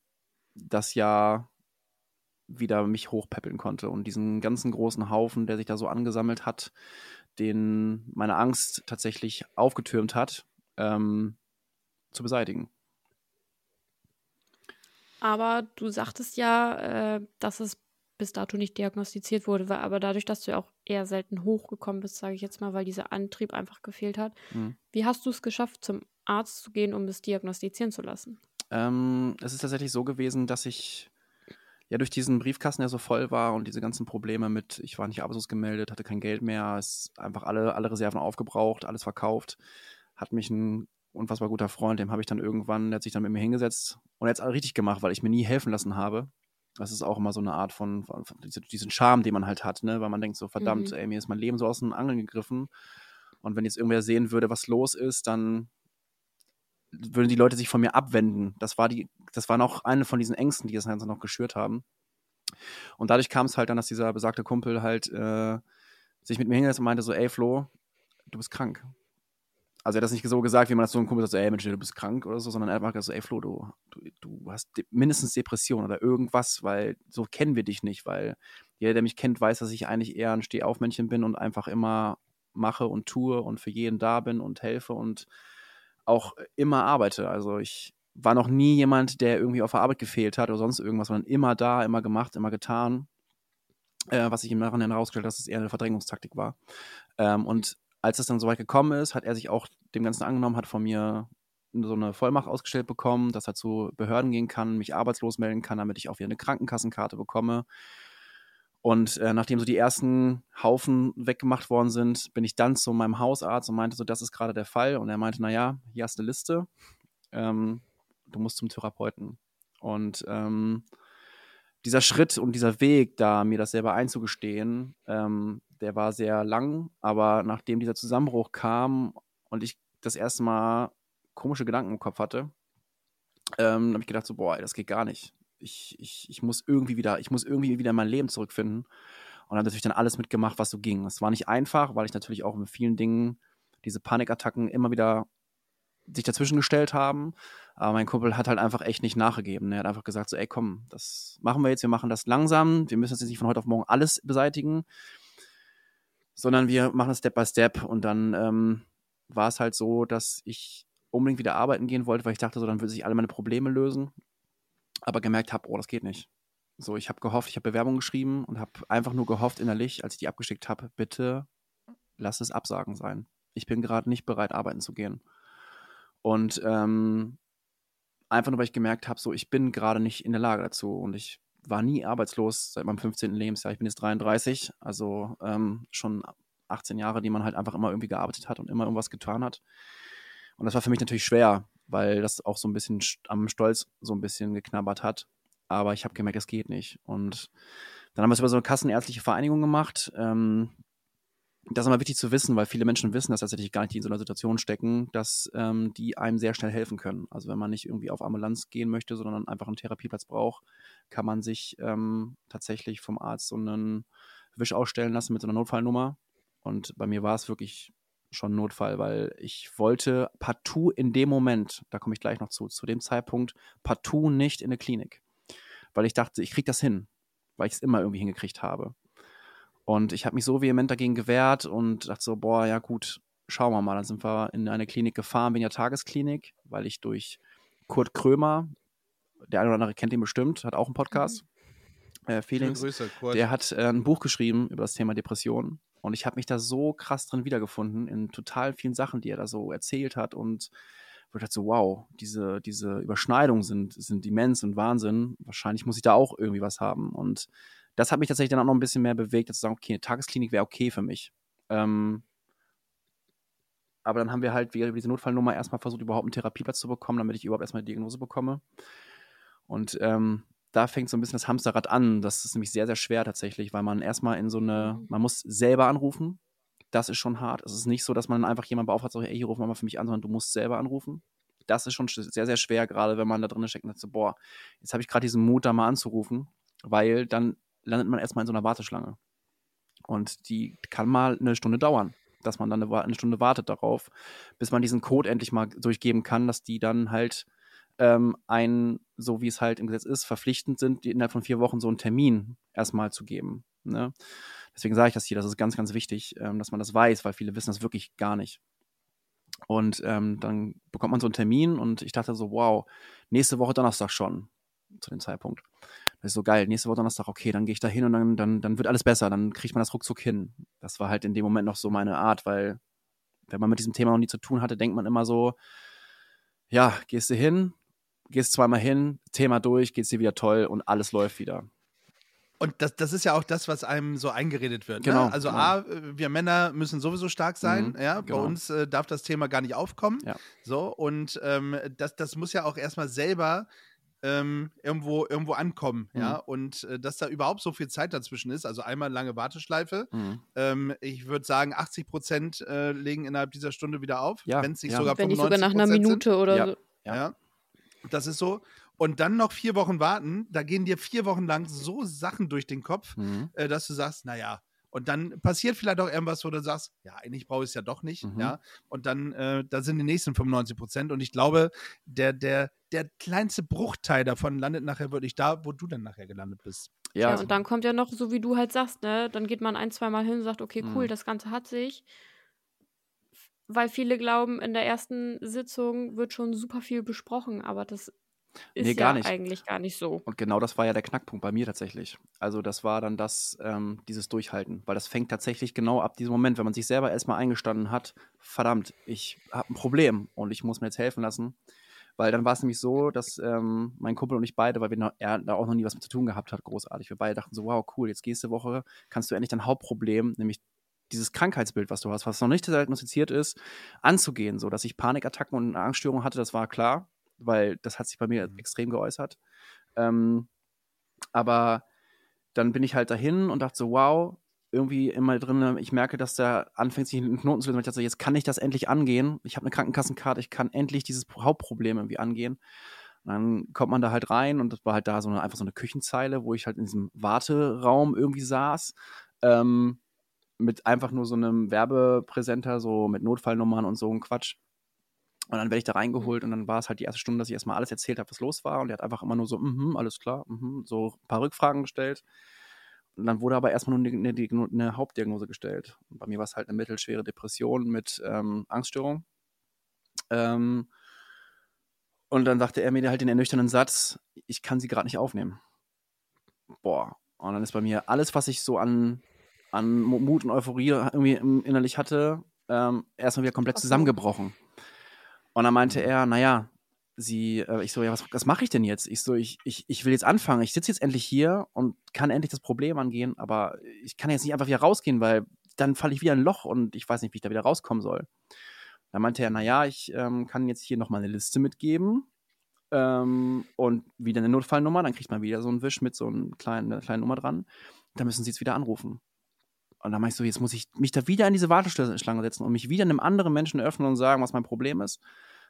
das Jahr wieder mich hochpäppeln konnte und diesen ganzen großen Haufen, der sich da so angesammelt hat, den meine Angst tatsächlich aufgetürmt hat, ähm, zu beseitigen. Aber du sagtest ja, äh, dass es bis dato nicht diagnostiziert wurde. War aber dadurch, dass du ja auch eher selten hochgekommen bist, sage ich jetzt mal, weil dieser Antrieb einfach gefehlt hat. Mhm. Wie hast du es geschafft, zum Arzt zu gehen, um es diagnostizieren zu lassen? Ähm, es ist tatsächlich so gewesen, dass ich ja durch diesen Briefkasten, der so voll war und diese ganzen Probleme mit, ich war nicht arbeitslos gemeldet, hatte kein Geld mehr, ist einfach alle, alle Reserven aufgebraucht, alles verkauft, hat mich ein unfassbar guter Freund, dem habe ich dann irgendwann, der hat sich dann mit mir hingesetzt und er hat es richtig gemacht, weil ich mir nie helfen lassen habe. Das ist auch immer so eine Art von, von, diesen Charme, den man halt hat, ne? weil man denkt so, verdammt, Mhm. ey, mir ist mein Leben so aus den Angeln gegriffen und wenn jetzt irgendwer sehen würde, was los ist, dann würden die Leute sich von mir abwenden. Das war die, das war noch eine von diesen Ängsten, die das Ganze noch geschürt haben. Und dadurch kam es halt dann, dass dieser besagte Kumpel halt äh, sich mit mir hingesetzt und meinte so, ey Flo, du bist krank. Also er hat das nicht so gesagt, wie man das so einem Kumpel sagt, so, ey Mensch, du bist krank oder so, sondern er hat gesagt, so, ey Flo, du, du, du hast de mindestens Depression oder irgendwas, weil so kennen wir dich nicht, weil jeder, der mich kennt, weiß, dass ich eigentlich eher ein Stehaufmännchen bin und einfach immer mache und tue und für jeden da bin und helfe und auch immer arbeite. Also ich war noch nie jemand, der irgendwie auf der Arbeit gefehlt hat oder sonst irgendwas, sondern immer da, immer gemacht, immer getan. Äh, was sich im Nachhinein herausgestellt hat, dass es eher eine Verdrängungstaktik war. Ähm, und als es dann soweit gekommen ist, hat er sich auch dem Ganzen angenommen, hat von mir so eine Vollmacht ausgestellt bekommen, dass er zu Behörden gehen kann, mich arbeitslos melden kann, damit ich auch wieder eine Krankenkassenkarte bekomme. Und äh, nachdem so die ersten Haufen weggemacht worden sind, bin ich dann zu meinem Hausarzt und meinte so, das ist gerade der Fall. Und er meinte, naja, hier hast du eine Liste. Ähm, du musst zum Therapeuten. Und ähm, dieser Schritt und dieser Weg, da mir das selber einzugestehen, ähm, der war sehr lang. Aber nachdem dieser Zusammenbruch kam und ich das erste Mal komische Gedanken im Kopf hatte, ähm, habe ich gedacht so, boah, das geht gar nicht. Ich, ich, ich muss irgendwie wieder, ich muss irgendwie wieder in mein Leben zurückfinden. Und habe natürlich dann alles mitgemacht, was so ging. Es war nicht einfach, weil ich natürlich auch mit vielen Dingen diese Panikattacken immer wieder sich dazwischen gestellt haben. Aber mein Kumpel hat halt einfach echt nicht nachgegeben. Er hat einfach gesagt so, ey komm, das machen wir jetzt, wir machen das langsam. Wir müssen jetzt nicht von heute auf morgen alles beseitigen, sondern wir machen es Step by Step. Und dann ähm, war es halt so, dass ich unbedingt wieder arbeiten gehen wollte, weil ich dachte so, dann würden sich alle meine Probleme lösen. Aber gemerkt habe, oh, das geht nicht. So, ich habe gehofft, ich habe Bewerbung geschrieben und habe einfach nur gehofft innerlich, als ich die abgeschickt habe, bitte lass es Absagen sein. Ich bin gerade nicht bereit, arbeiten zu gehen. Und ähm, einfach nur, weil ich gemerkt habe, so, ich bin gerade nicht in der Lage dazu. Und ich war nie arbeitslos seit meinem 15. Lebensjahr. Ich bin jetzt 33, also ähm, schon 18 Jahre, die man halt einfach immer irgendwie gearbeitet hat und immer irgendwas getan hat. Und das war für mich natürlich schwer, weil das auch so ein bisschen am Stolz so ein bisschen geknabbert hat. Aber ich habe gemerkt, das geht nicht. Und dann haben wir es über so eine kassenärztliche Vereinigung gemacht. Ähm, das ist immer wichtig zu wissen, weil viele Menschen wissen, dass tatsächlich gar nicht in so einer Situation stecken, dass ähm, die einem sehr schnell helfen können. Also wenn man nicht irgendwie auf Ambulanz gehen möchte, sondern einfach einen Therapieplatz braucht, kann man sich ähm, tatsächlich vom Arzt so einen Wisch ausstellen lassen mit so einer Notfallnummer. Und bei mir war es wirklich schon Notfall, weil ich wollte partout in dem Moment, da komme ich gleich noch zu, zu dem Zeitpunkt partout nicht in eine Klinik. Weil ich dachte, ich kriege das hin, weil ich es immer irgendwie hingekriegt habe. Und ich habe mich so vehement dagegen gewehrt und dachte so, boah, ja gut, schauen wir mal. Dann sind wir in eine Klinik gefahren, bin ja Tagesklinik, weil ich durch Kurt Krömer, der eine oder andere kennt ihn bestimmt, hat auch einen Podcast, mhm. äh, Felix, Grüße, der hat äh, ein Buch geschrieben über das Thema Depression. Und ich habe mich da so krass drin wiedergefunden, in total vielen Sachen, die er da so erzählt hat. Und ich dachte so, wow, diese, diese Überschneidungen sind, sind immens und Wahnsinn. Wahrscheinlich muss ich da auch irgendwie was haben. Und das hat mich tatsächlich dann auch noch ein bisschen mehr bewegt, zu sagen, okay, eine Tagesklinik wäre okay für mich. Ähm, aber dann haben wir halt via diese Notfallnummer erstmal versucht, überhaupt einen Therapieplatz zu bekommen, damit ich überhaupt erstmal eine Diagnose bekomme. Und ähm, da fängt so ein bisschen das Hamsterrad an. Das ist nämlich sehr, sehr schwer tatsächlich, weil man erstmal in so eine, man muss selber anrufen. Das ist schon hart. Es ist nicht so, dass man einfach jemanden beauftragt, sagt, ey, hier ruf mal für mich an, sondern du musst selber anrufen. Das ist schon sehr, sehr schwer, gerade wenn man da drin steckt und sagt so, boah, jetzt habe ich gerade diesen Mut, da mal anzurufen, weil dann landet man erstmal in so einer Warteschlange. Und die kann mal eine Stunde dauern, dass man dann eine, Stunde wartet darauf, bis man diesen Code endlich mal durchgeben kann, dass die dann halt ähm, ein, so wie es halt im Gesetz ist, verpflichtend sind, innerhalb von vier Wochen so einen Termin erstmal zu geben. Ne? Deswegen sage ich das hier, das ist ganz, ganz wichtig, ähm, dass man das weiß, weil viele wissen das wirklich gar nicht. Und ähm, dann bekommt man so einen Termin und ich dachte so, wow, nächste Woche Donnerstag schon, zu dem Zeitpunkt. Das ist so geil. Nächste Woche Donnerstag, okay, dann gehe ich da hin und dann, dann, dann wird alles besser. Dann kriegt man das ruckzuck hin. Das war halt in dem Moment noch so meine Art, weil wenn man mit diesem Thema noch nie zu tun hatte, denkt man immer so, ja, gehst du hin, gehst zweimal hin, Thema durch, geht's dir wieder toll und alles läuft wieder. Und das, das ist ja auch das, was einem so eingeredet wird. Genau, Ne? Also genau. A, wir Männer müssen sowieso stark sein. Mhm, ja, genau. bei uns äh, darf das Thema gar nicht aufkommen. Ja. So und ähm, das, das muss ja auch erstmal selber ähm, irgendwo irgendwo ankommen. Ja, Mhm. und äh, dass da überhaupt so viel Zeit dazwischen ist. Also einmal lange Warteschleife. Mhm. Ähm, ich würde sagen, 80 Prozent äh, legen innerhalb dieser Stunde wieder auf, Ja, wenn es nicht ja. sogar Wenn nicht sogar nach einer 95% sind. Minute oder Ja. so. Ja. Ja. Das ist so. Und dann noch vier Wochen warten, da gehen dir vier Wochen lang so Sachen durch den Kopf, Mhm. äh, dass du sagst, naja, und dann passiert vielleicht auch irgendwas, wo du sagst, ja, eigentlich brauche ich es ja doch nicht, Mhm. ja. Und dann, äh, da sind die nächsten 95 Prozent. Und ich glaube, der, der, der kleinste Bruchteil davon landet nachher wirklich da, wo du dann nachher gelandet bist. Ja, Ja, und dann kommt ja noch, so wie du halt sagst, ne, dann geht man ein, zweimal hin und sagt, okay, cool, Mhm. das Ganze hat sich. Weil viele glauben, in der ersten Sitzung wird schon super viel besprochen, aber das ist Nee, gar ja nicht. eigentlich gar nicht so. Und genau das war ja der Knackpunkt bei mir tatsächlich. Also das war dann das, ähm, dieses Durchhalten, weil das fängt tatsächlich genau ab diesem Moment, wenn man sich selber erstmal eingestanden hat, verdammt, ich habe ein Problem und ich muss mir jetzt helfen lassen. Weil dann war es nämlich so, dass ähm, mein Kumpel und ich beide, weil wir noch, er da auch noch nie was mit zu tun gehabt hat, großartig, wir beide dachten so, wow, cool, jetzt nächste Woche kannst du endlich dein Hauptproblem, nämlich dieses Krankheitsbild, was du hast, was noch nicht diagnostiziert ist, anzugehen, so dass ich Panikattacken und Angststörungen hatte, das war klar, weil das hat sich bei mir Mhm. extrem geäußert. Ähm, aber dann bin ich halt dahin und dachte so, wow, irgendwie immer drin, ich merke, dass der anfängt, sich in den Knoten zu lösen. Ich dachte so, jetzt kann ich das endlich angehen. Ich habe eine Krankenkassenkarte, ich kann endlich dieses Hauptproblem irgendwie angehen. Und dann kommt man da halt rein und das war halt da so eine, einfach so eine Küchenzeile, wo ich halt in diesem Warteraum irgendwie saß. Ähm, mit einfach nur so einem Werbepräsenter, so mit Notfallnummern und so ein Quatsch. Und dann werde ich da reingeholt und dann war es halt die erste Stunde, dass ich erstmal alles erzählt habe, was los war. Und er hat einfach immer nur so, mhm, alles klar, mhm, so ein paar Rückfragen gestellt. Und dann wurde aber erstmal nur eine, eine, eine Hauptdiagnose gestellt. Und bei mir war es halt eine mittelschwere Depression mit ähm, Angststörung. Ähm, und dann sagte er mir halt den ernüchternden Satz, ich kann sie gerade nicht aufnehmen. Boah. Und dann ist bei mir alles, was ich so an, an Mu- Mut und Euphorie irgendwie innerlich hatte, ähm, erstmal wieder komplett so. zusammengebrochen. Und dann meinte er, naja, sie, äh, ich so, ja, was, was mache ich denn jetzt? Ich so, ich, ich, ich will jetzt anfangen. Ich sitze jetzt endlich hier und kann endlich das Problem angehen, aber ich kann jetzt nicht einfach wieder rausgehen, weil dann falle ich wieder in ein Loch und ich weiß nicht, wie ich da wieder rauskommen soll. Dann meinte er, naja, ich ähm, kann jetzt hier nochmal eine Liste mitgeben ähm, und wieder eine Notfallnummer. Dann kriegt man wieder so einen Wisch mit so einer kleinen, einer kleinen Nummer dran. Da müssen sie jetzt wieder anrufen. Und dann ich so, jetzt muss ich mich da wieder in diese Warteschlange setzen und mich wieder einem anderen Menschen öffnen und sagen, was mein Problem ist.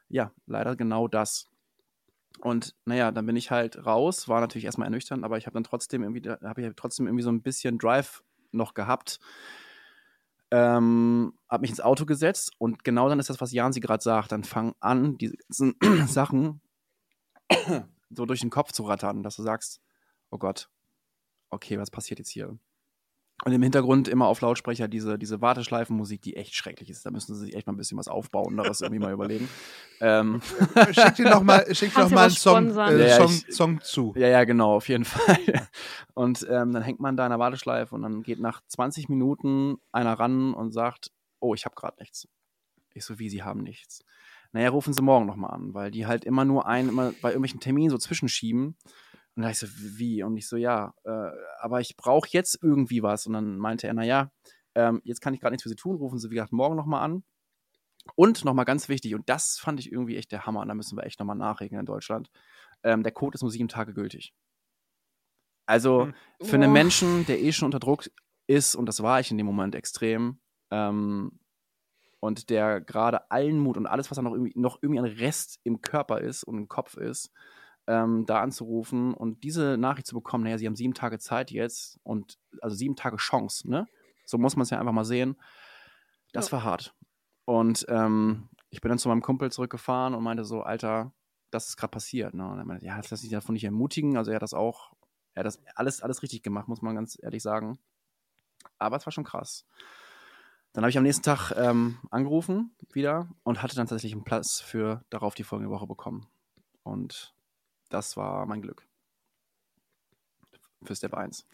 Ja, leider genau das. Und naja, dann bin ich halt raus, war natürlich erstmal ernüchternd, aber ich habe dann trotzdem irgendwie, habe ich trotzdem irgendwie so ein bisschen Drive noch gehabt. Ähm, habe mich ins Auto gesetzt und genau dann ist das, was Jan sie gerade sagt. Dann fangen an, diese ganzen Sachen so durch den Kopf zu rattern, dass du sagst, oh Gott, okay, was passiert jetzt hier? Und im Hintergrund immer auf Lautsprecher diese, diese Warteschleifenmusik, die echt schrecklich ist. Da müssen sie sich echt mal ein bisschen was Aufbauenderes irgendwie mal überlegen. Ähm, Schick dir noch mal, schick Kannst doch du mal einen was Song, äh, Ja, Song, ich- Song zu. ja, ja, genau, auf jeden Fall. Und ähm, dann hängt man da in der Warteschleife und dann geht nach 20 Minuten einer ran und sagt, oh, ich habe gerade nichts. Ich so, wie, Sie haben nichts. Naja, rufen Sie morgen nochmal an, weil die halt immer nur einen, immer bei irgendwelchen Terminen so zwischenschieben. Und da ich so, wie? Und ich so, ja, äh, aber ich brauche jetzt irgendwie was. Und dann meinte er, naja, ähm, jetzt kann ich gerade nichts für Sie tun, rufen Sie, wie gesagt, morgen nochmal an. Und nochmal ganz wichtig, und das fand ich irgendwie echt der Hammer, und da müssen wir echt nochmal nachregen in Deutschland. Ähm, der Code ist nur sieben Tage gültig. Also Hm. für einen Boah. Menschen, der eh schon unter Druck ist, und das war ich in dem Moment extrem, ähm, und der gerade allen Mut und alles, was da noch irgendwie, noch irgendwie ein Rest im Körper ist und im Kopf ist, ähm, da anzurufen und diese Nachricht zu bekommen, naja, sie haben sieben Tage Zeit jetzt und also sieben Tage Chance, ne? So muss man es ja einfach mal sehen. Das Ja. war hart. Und ähm, ich bin dann zu meinem Kumpel zurückgefahren und meinte so, Alter, das ist gerade passiert. Ne? Und er meinte, ja, lass dich davon nicht ermutigen. Also er hat das auch, er hat das alles, alles richtig gemacht, muss man ganz ehrlich sagen. Aber es war schon krass. Dann habe ich am nächsten Tag ähm, angerufen wieder und hatte dann tatsächlich einen Platz für darauf die folgende Woche bekommen. Und das war mein Glück. für Step 1.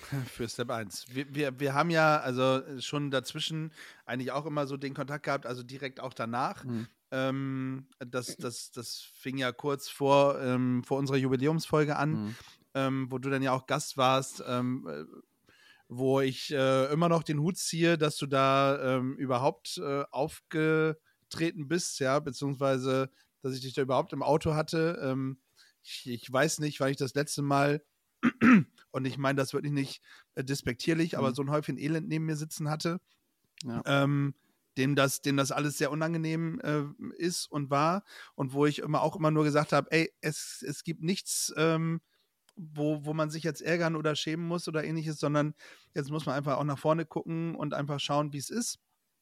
Für Step 1. Wir, wir, wir haben ja also schon dazwischen eigentlich auch immer so den Kontakt gehabt, also direkt auch danach. Mhm. Ähm, das, das, das fing ja kurz vor, ähm, vor unserer Jubiläumsfolge an, mhm. ähm, wo du dann ja auch Gast warst, ähm, äh, wo ich äh, immer noch den Hut ziehe, dass du da ähm, überhaupt äh, aufgetreten bist, ja, beziehungsweise, dass ich dich da überhaupt im Auto hatte. Ähm, ich, ich weiß nicht, weil ich das letzte Mal und ich meine das wirklich nicht äh, despektierlich, mhm. aber so ein Häufchen Elend neben mir sitzen hatte. Ja. Ähm, dem das, dem das alles sehr unangenehm äh, ist und war und wo ich immer auch immer nur gesagt habe, ey, es, es gibt nichts, ähm, wo, wo man sich jetzt ärgern oder schämen muss oder ähnliches, sondern jetzt muss man einfach auch nach vorne gucken und einfach schauen, wie es ist.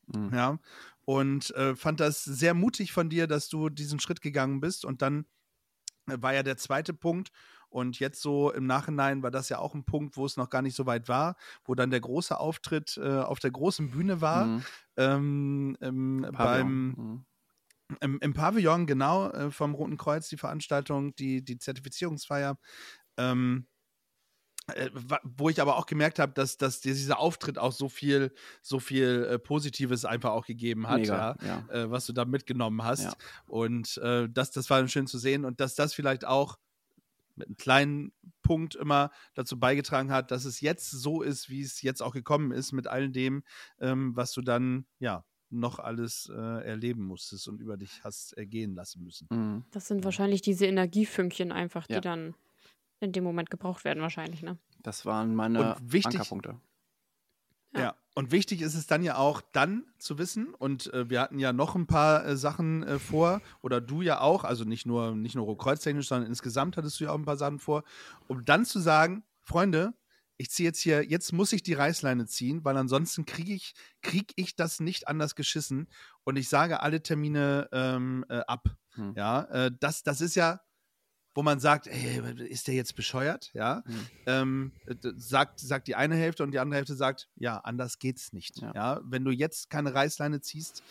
Mhm. Ja. Und äh, fand das sehr mutig von dir, dass du diesen Schritt gegangen bist. Und dann äh, war ja der zweite Punkt, und jetzt so im Nachhinein war das ja auch ein Punkt, wo es noch gar nicht so weit war, wo dann der große Auftritt äh, auf der großen Bühne war. Mhm. Ähm, ähm, beim mhm. im, im, Pavillon, genau, äh, vom Roten Kreuz, die Veranstaltung, die, die Zertifizierungsfeier. Ähm, äh, wo ich aber auch gemerkt habe, dass, dass dieser Auftritt auch so viel, so viel äh, Positives einfach auch gegeben hat, Mega, ja, ja. Äh, was du da mitgenommen hast. Ja. Und äh, das, das war schön zu sehen und dass das vielleicht auch mit einem kleinen Punkt immer dazu beigetragen hat, dass es jetzt so ist, wie es jetzt auch gekommen ist, mit all dem, ähm, was du dann, ja, noch alles äh, erleben musstest und über dich hast ergehen lassen müssen. Mhm. Das sind wahrscheinlich diese Energiefünkchen einfach, die ja. dann in dem Moment gebraucht werden, wahrscheinlich, ne? Das waren meine wichtig, Ankerpunkte. Ja. ja. und wichtig ist es dann ja auch, dann zu wissen, und äh, wir hatten ja noch ein paar äh, Sachen äh, vor, oder du ja auch, also nicht nur, nicht nur kreuztechnisch, sondern insgesamt hattest du ja auch ein paar Sachen vor, um dann zu sagen, Freunde, ich ziehe jetzt hier, jetzt muss ich die Reißleine ziehen, weil ansonsten kriege ich, krieg ich das nicht anders geschissen und ich sage alle Termine ähm, äh, ab. Hm. Ja, äh, das, das ist ja wo man sagt, ey, ist der jetzt bescheuert? Ja, mhm. ähm, sagt, sagt die eine Hälfte und die andere Hälfte sagt, ja, anders geht's nicht. Ja, ja? wenn du jetzt keine Reißleine ziehst,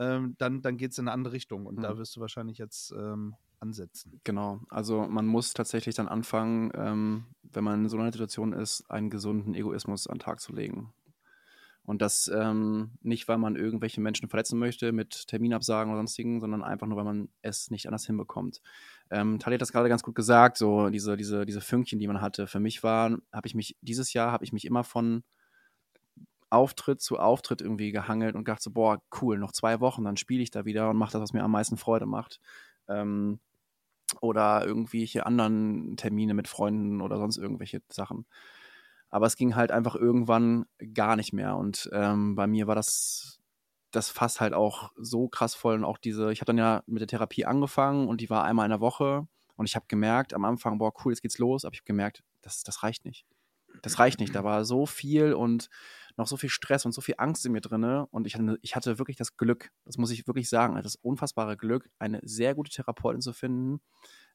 ähm, dann, dann geht es in eine andere Richtung und mhm. da wirst du wahrscheinlich jetzt ähm, ansetzen. Genau, also man muss tatsächlich dann anfangen, ähm, wenn man in so einer Situation ist, einen gesunden Egoismus an den Tag zu legen. Und das ähm, nicht, weil man irgendwelche Menschen verletzen möchte mit Terminabsagen oder sonstigen, sondern einfach nur, weil man es nicht anders hinbekommt. Ähm, Tali hat das gerade ganz gut gesagt, so diese, diese, diese Fünkchen, die man hatte. Für mich war, habe ich mich, dieses Jahr habe ich mich immer von Auftritt zu Auftritt irgendwie gehangelt und gedacht so, boah, cool, noch zwei Wochen, dann spiele ich da wieder und mache das, was mir am meisten Freude macht. Ähm, oder irgendwelche anderen Termine mit Freunden oder sonst irgendwelche Sachen. Aber es ging halt einfach irgendwann gar nicht mehr. Und ähm, bei mir war das, das Fass halt auch so krass voll. Und auch diese, ich habe dann ja mit der Therapie angefangen und die war einmal in der Woche. Und ich habe gemerkt am Anfang, boah, cool, jetzt geht's los. Aber ich habe gemerkt, das, das reicht nicht. Das reicht nicht. Da war so viel und noch so viel Stress und so viel Angst in mir drin. Und ich hatte, ich hatte wirklich das Glück, das muss ich wirklich sagen, das unfassbare Glück, eine sehr gute Therapeutin zu finden,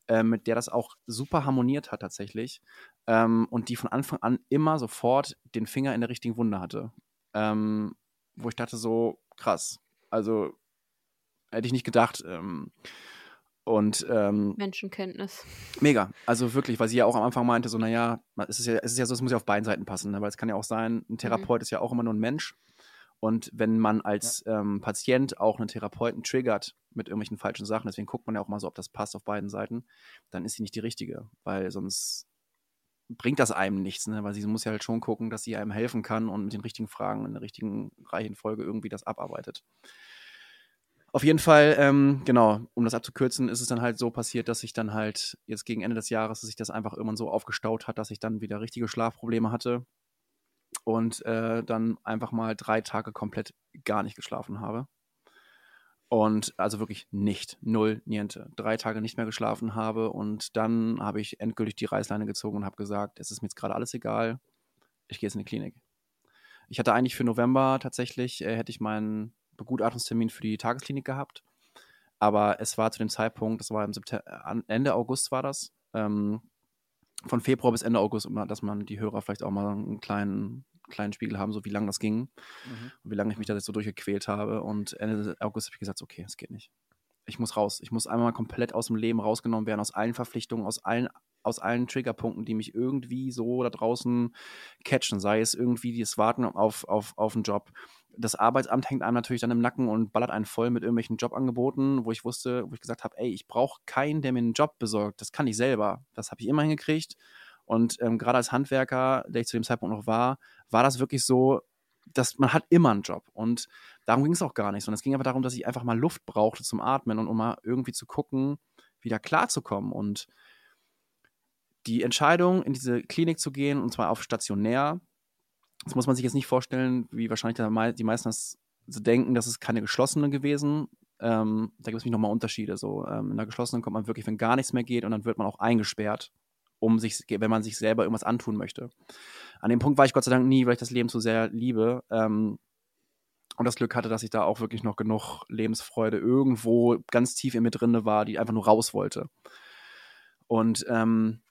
äh, mit der das auch super harmoniert hat tatsächlich ähm, und die von Anfang an immer sofort den Finger in der richtigen Wunde hatte. Ähm, wo ich dachte so, krass, also hätte ich nicht gedacht. Ähm, und ähm, Menschenkenntnis. Mega. Also wirklich, weil sie ja auch am Anfang meinte, so, naja, es ist ja, es ist ja so, es muss ja auf beiden Seiten passen, ne? weil es kann ja auch sein, ein Therapeut mhm. ist ja auch immer nur ein Mensch. Und wenn man als ja. ähm, Patient auch einen Therapeuten triggert mit irgendwelchen falschen Sachen, deswegen guckt man ja auch mal so, ob das passt auf beiden Seiten, dann ist sie nicht die richtige, weil sonst bringt das einem nichts, ne? weil sie muss ja halt schon gucken, dass sie einem helfen kann und mit den richtigen Fragen in der richtigen Reihenfolge irgendwie das abarbeitet. Auf jeden Fall, ähm, genau, um das abzukürzen, ist es dann halt so passiert, dass sich dann halt jetzt gegen Ende des Jahres, dass sich das einfach irgendwann so aufgestaut hat, dass ich dann wieder richtige Schlafprobleme hatte und äh, dann einfach mal drei Tage komplett gar nicht geschlafen habe. Und also wirklich nicht, null, niente. Drei Tage nicht mehr geschlafen habe und dann habe ich endgültig die Reißleine gezogen und habe gesagt, es ist mir jetzt gerade alles egal, ich gehe jetzt in die Klinik. Ich hatte eigentlich für November tatsächlich, äh, hätte ich meinen Begutachtungstermin für die Tagesklinik gehabt. Aber es war zu dem Zeitpunkt, das war im September, Ende August war das, ähm, von Februar bis Ende August, dass man die Hörer vielleicht auch mal einen kleinen, kleinen Spiegel haben, so wie lange das ging mhm. und wie lange ich mich da jetzt so durchgequält habe. Und Ende August habe ich gesagt, okay, es geht nicht. Ich muss raus. Ich muss einmal komplett aus dem Leben rausgenommen werden, aus allen Verpflichtungen, aus allen aus allen Triggerpunkten, die mich irgendwie so da draußen catchen, sei es irgendwie das Warten auf, auf, auf einen Job. Das Arbeitsamt hängt einem natürlich dann im Nacken und ballert einen voll mit irgendwelchen Jobangeboten, wo ich wusste, wo ich gesagt habe, ey, ich brauche keinen, der mir einen Job besorgt. Das kann ich selber. Das habe ich immer hingekriegt. Und ähm, gerade als Handwerker, der ich zu dem Zeitpunkt noch war, war das wirklich so, dass man hat immer einen Job. Und darum ging es auch gar nicht, sondern es ging einfach darum, dass ich einfach mal Luft brauchte zum Atmen und um mal irgendwie zu gucken, wieder klarzukommen. Und die Entscheidung, in diese Klinik zu gehen, und zwar auf stationär, das muss man sich jetzt nicht vorstellen, wie wahrscheinlich die meisten das so denken, das ist keine geschlossene gewesen. Ähm, da gibt es nämlich nochmal Unterschiede. So, ähm, in der geschlossenen kommt man wirklich, wenn gar nichts mehr geht, und dann wird man auch eingesperrt, um sich, wenn man sich selber irgendwas antun möchte. An dem Punkt war ich Gott sei Dank nie, weil ich das Leben so sehr liebe. Ähm, und das Glück hatte, dass ich da auch wirklich noch genug Lebensfreude irgendwo ganz tief in mir drin war, die einfach nur raus wollte. Und ähm,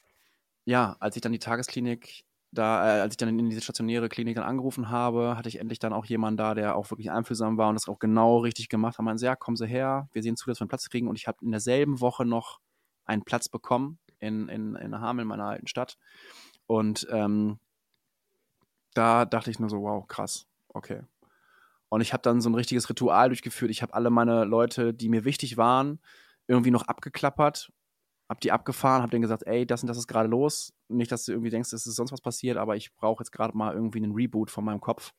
ja, als ich dann die Tagesklinik da, äh, als ich dann in diese stationäre Klinik dann angerufen habe, hatte ich endlich dann auch jemanden da, der auch wirklich einfühlsam war und das auch genau richtig gemacht hat. Man ja, kommen Sie her, wir sehen zu, dass wir einen Platz kriegen. Und ich habe in derselben Woche noch einen Platz bekommen in, in, in Hameln, meiner alten Stadt. Und ähm, da dachte ich nur so, wow, krass, okay. Und ich habe dann so ein richtiges Ritual durchgeführt. Ich habe alle meine Leute, die mir wichtig waren, irgendwie noch abgeklappert, habe die abgefahren, habe denen gesagt, ey, das und das ist gerade los. Nicht, dass du irgendwie denkst, es ist sonst was passiert, aber ich brauche jetzt gerade mal irgendwie einen Reboot von meinem Kopf.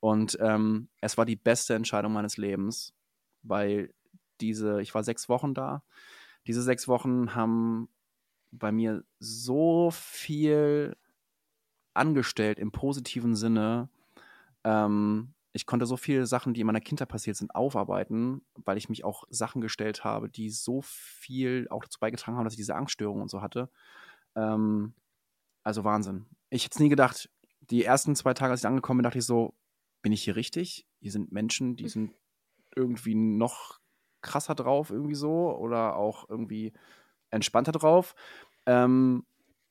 Und ähm, es war die beste Entscheidung meines Lebens, weil diese, ich war sechs Wochen da. Diese sechs Wochen haben bei mir so viel angestellt im positiven Sinne. Ähm, ich konnte so viele Sachen, die in meiner Kindheit passiert sind, aufarbeiten, weil ich mich auch Sachen gestellt habe, die so viel auch dazu beigetragen haben, dass ich diese Angststörung und so hatte. Ähm, also Wahnsinn. Ich hätte es nie gedacht. Die ersten zwei Tage, als ich angekommen bin, dachte ich so, bin ich hier richtig? Hier sind Menschen, die hm. sind irgendwie noch krasser drauf, irgendwie so, oder auch irgendwie entspannter drauf. Ähm,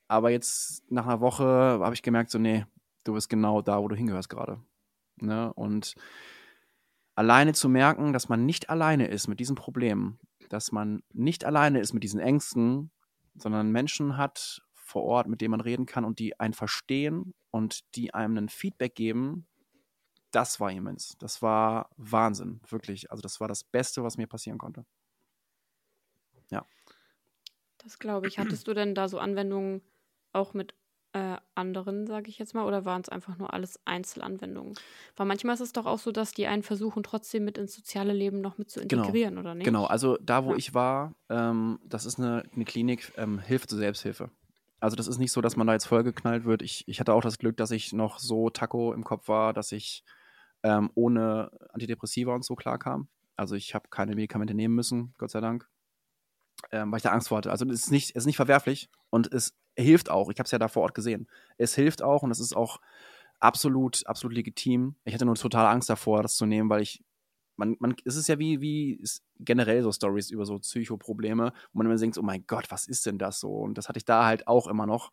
aber jetzt nach einer Woche habe ich gemerkt, so, nee, du bist genau da, wo du hingehörst gerade. Ne? Und alleine zu merken, dass man nicht alleine ist mit diesen Problemen, dass man nicht alleine ist mit diesen Ängsten, sondern Menschen hat vor Ort, mit denen man reden kann und die einen verstehen und die einem ein Feedback geben, das war immens. Das war Wahnsinn, wirklich. Also das war das Beste, was mir passieren konnte. Ja. Das glaube ich. Hattest du denn da so Anwendungen auch mit äh, anderen, sage ich jetzt mal, oder waren es einfach nur alles Einzelanwendungen? Weil manchmal ist es doch auch so, dass die einen versuchen, trotzdem mit ins soziale Leben noch mit zu genau. integrieren, genau. oder nicht? Genau, also da, wo ja. ich war, ähm, das ist eine, eine Klinik, ähm, Hilfe zur Selbsthilfe. Also das ist nicht so, dass man da jetzt vollgeknallt wird. Ich, ich hatte auch das Glück, dass ich noch so Taco im Kopf war, dass ich ähm, ohne Antidepressiva und so klarkam. Also ich habe keine Medikamente nehmen müssen, Gott sei Dank, ähm, weil ich da Angst vor hatte. Also es ist nicht, ist nicht verwerflich und es hilft auch. Ich habe es ja da vor Ort gesehen. Es hilft auch und es ist auch absolut, absolut legitim. Ich hatte nur total Angst davor, das zu nehmen, weil ich, man, man, es ist ja wie, wie generell so Stories über so Psychoprobleme, wo man immer denkt, oh mein Gott, was ist denn das so? Und das hatte ich da halt auch immer noch.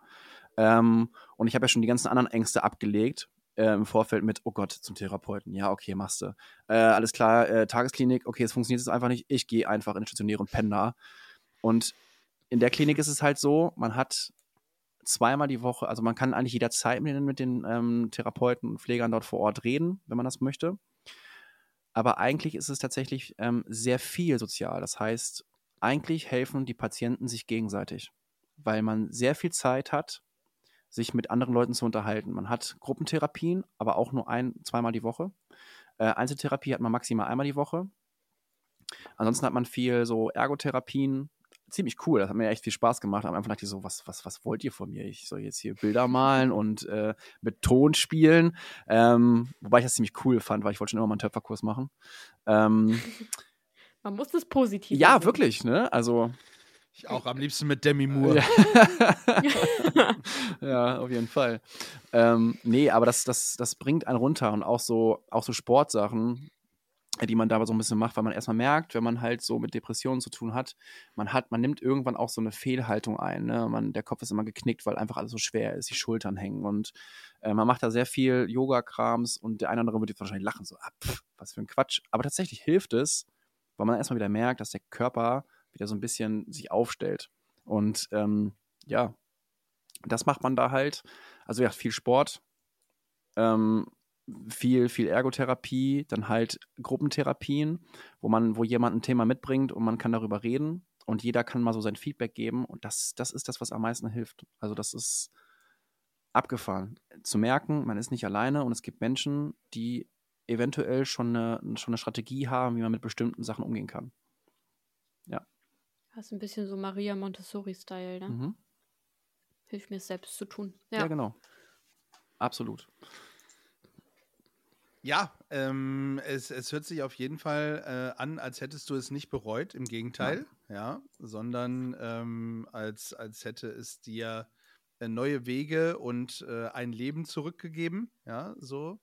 Ähm, und ich habe ja schon die ganzen anderen Ängste abgelegt. Äh, im Vorfeld mit, oh Gott, zum Therapeuten. Ja, okay, machst du. Äh, alles klar, äh, Tagesklinik, okay, es funktioniert jetzt einfach nicht. Ich gehe einfach in den stationären Penn da. Und in der Klinik ist es halt so, man hat zweimal die Woche, also man kann eigentlich jederzeit mit den, mit den ähm, Therapeuten und Pflegern dort vor Ort reden, wenn man das möchte. Aber eigentlich ist es tatsächlich ähm, sehr viel sozial. Das heißt, eigentlich helfen die Patienten sich gegenseitig, weil man sehr viel Zeit hat, sich mit anderen Leuten zu unterhalten. Man hat Gruppentherapien, aber auch nur ein, zweimal die Woche. Äh, Einzeltherapie hat man maximal einmal die Woche. Ansonsten hat man viel so Ergotherapien, ziemlich cool. Das hat mir echt viel Spaß gemacht. Am Anfang dachte ich so, was, was, was wollt ihr von mir? Ich soll jetzt hier Bilder malen und äh, mit Ton spielen. Ähm, wobei ich das ziemlich cool fand, weil ich wollte schon immer mal einen Töpferkurs machen. Ähm, Man muss das positiv Ja, sehen. wirklich, ne? Also. Ich auch am liebsten mit Demi Moore. Ja, ja auf jeden Fall. Ähm, nee, aber das, das, das bringt einen runter und auch so, auch so Sportsachen die man da so ein bisschen macht, weil man erstmal merkt, wenn man halt so mit Depressionen zu tun hat, man hat, man nimmt irgendwann auch so eine Fehlhaltung ein. Ne? Man, der Kopf ist immer geknickt, weil einfach alles so schwer ist, die Schultern hängen und äh, man macht da sehr viel Yoga-Krams und der eine oder andere wird jetzt wahrscheinlich lachen, so, ah, pff, was für ein Quatsch. Aber tatsächlich hilft es, weil man erstmal wieder merkt, dass der Körper wieder so ein bisschen sich aufstellt. Und ähm, ja, Das macht man da halt. Also ja, viel Sport, ähm, viel, viel Ergotherapie, dann halt Gruppentherapien, wo man, wo jemand ein Thema mitbringt und man kann darüber reden und jeder kann mal so sein Feedback geben und das, das ist das, was am meisten hilft. Also das ist abgefahren. Zu merken, man ist nicht alleine und es gibt Menschen, die eventuell schon eine, schon eine Strategie haben, wie man mit bestimmten Sachen umgehen kann. Ja. Das ist ein bisschen so Maria Montessori-Style, ne? Mhm. Hilft mir es selbst zu tun. Ja, Ja, genau. Absolut. Ja, ähm, es, es hört sich auf jeden Fall äh, an, als hättest du es nicht bereut, im Gegenteil, ja, sondern ähm, als, als hätte es dir äh, neue Wege und äh, ein Leben zurückgegeben, ja, so.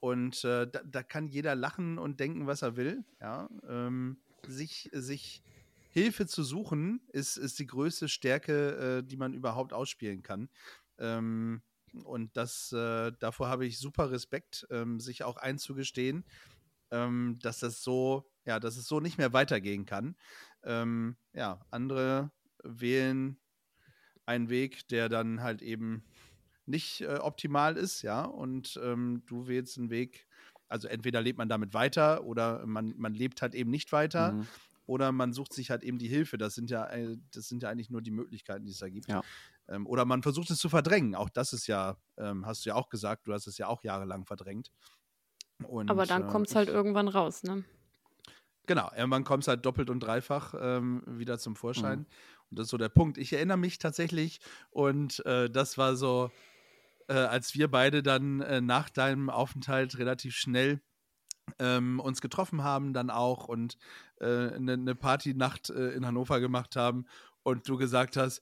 Und äh, da, da kann jeder lachen und denken, was er will, ja. Ähm, sich, sich Hilfe zu suchen, ist, ist die größte Stärke, äh, die man überhaupt ausspielen kann. Ähm, und das, äh, davor habe ich super Respekt, ähm, sich auch einzugestehen, ähm, dass das so, ja, dass es so nicht mehr weitergehen kann. Ähm, ja, andere wählen einen Weg, der dann halt eben nicht äh, optimal ist, ja, und ähm, du wählst einen Weg, also entweder lebt man damit weiter oder man, man lebt halt eben nicht weiter Mhm. oder man sucht sich halt eben die Hilfe. Das sind ja, äh, das sind ja eigentlich nur die Möglichkeiten, die es da gibt. Ja. Ähm, oder man versucht es zu verdrängen. Auch das ist ja, ähm, hast du ja auch gesagt, du hast es ja auch jahrelang verdrängt. Und, aber dann äh, kommt es halt irgendwann raus, ne? Genau, irgendwann kommt es halt doppelt und dreifach ähm, wieder zum Vorschein. Mhm. Und das ist so der Punkt. Ich erinnere mich tatsächlich, und äh, das war so, äh, als wir beide dann äh, nach deinem Aufenthalt relativ schnell ähm, uns getroffen haben, dann auch und eine äh, ne- ne Partynacht äh, in Hannover gemacht haben und du gesagt hast,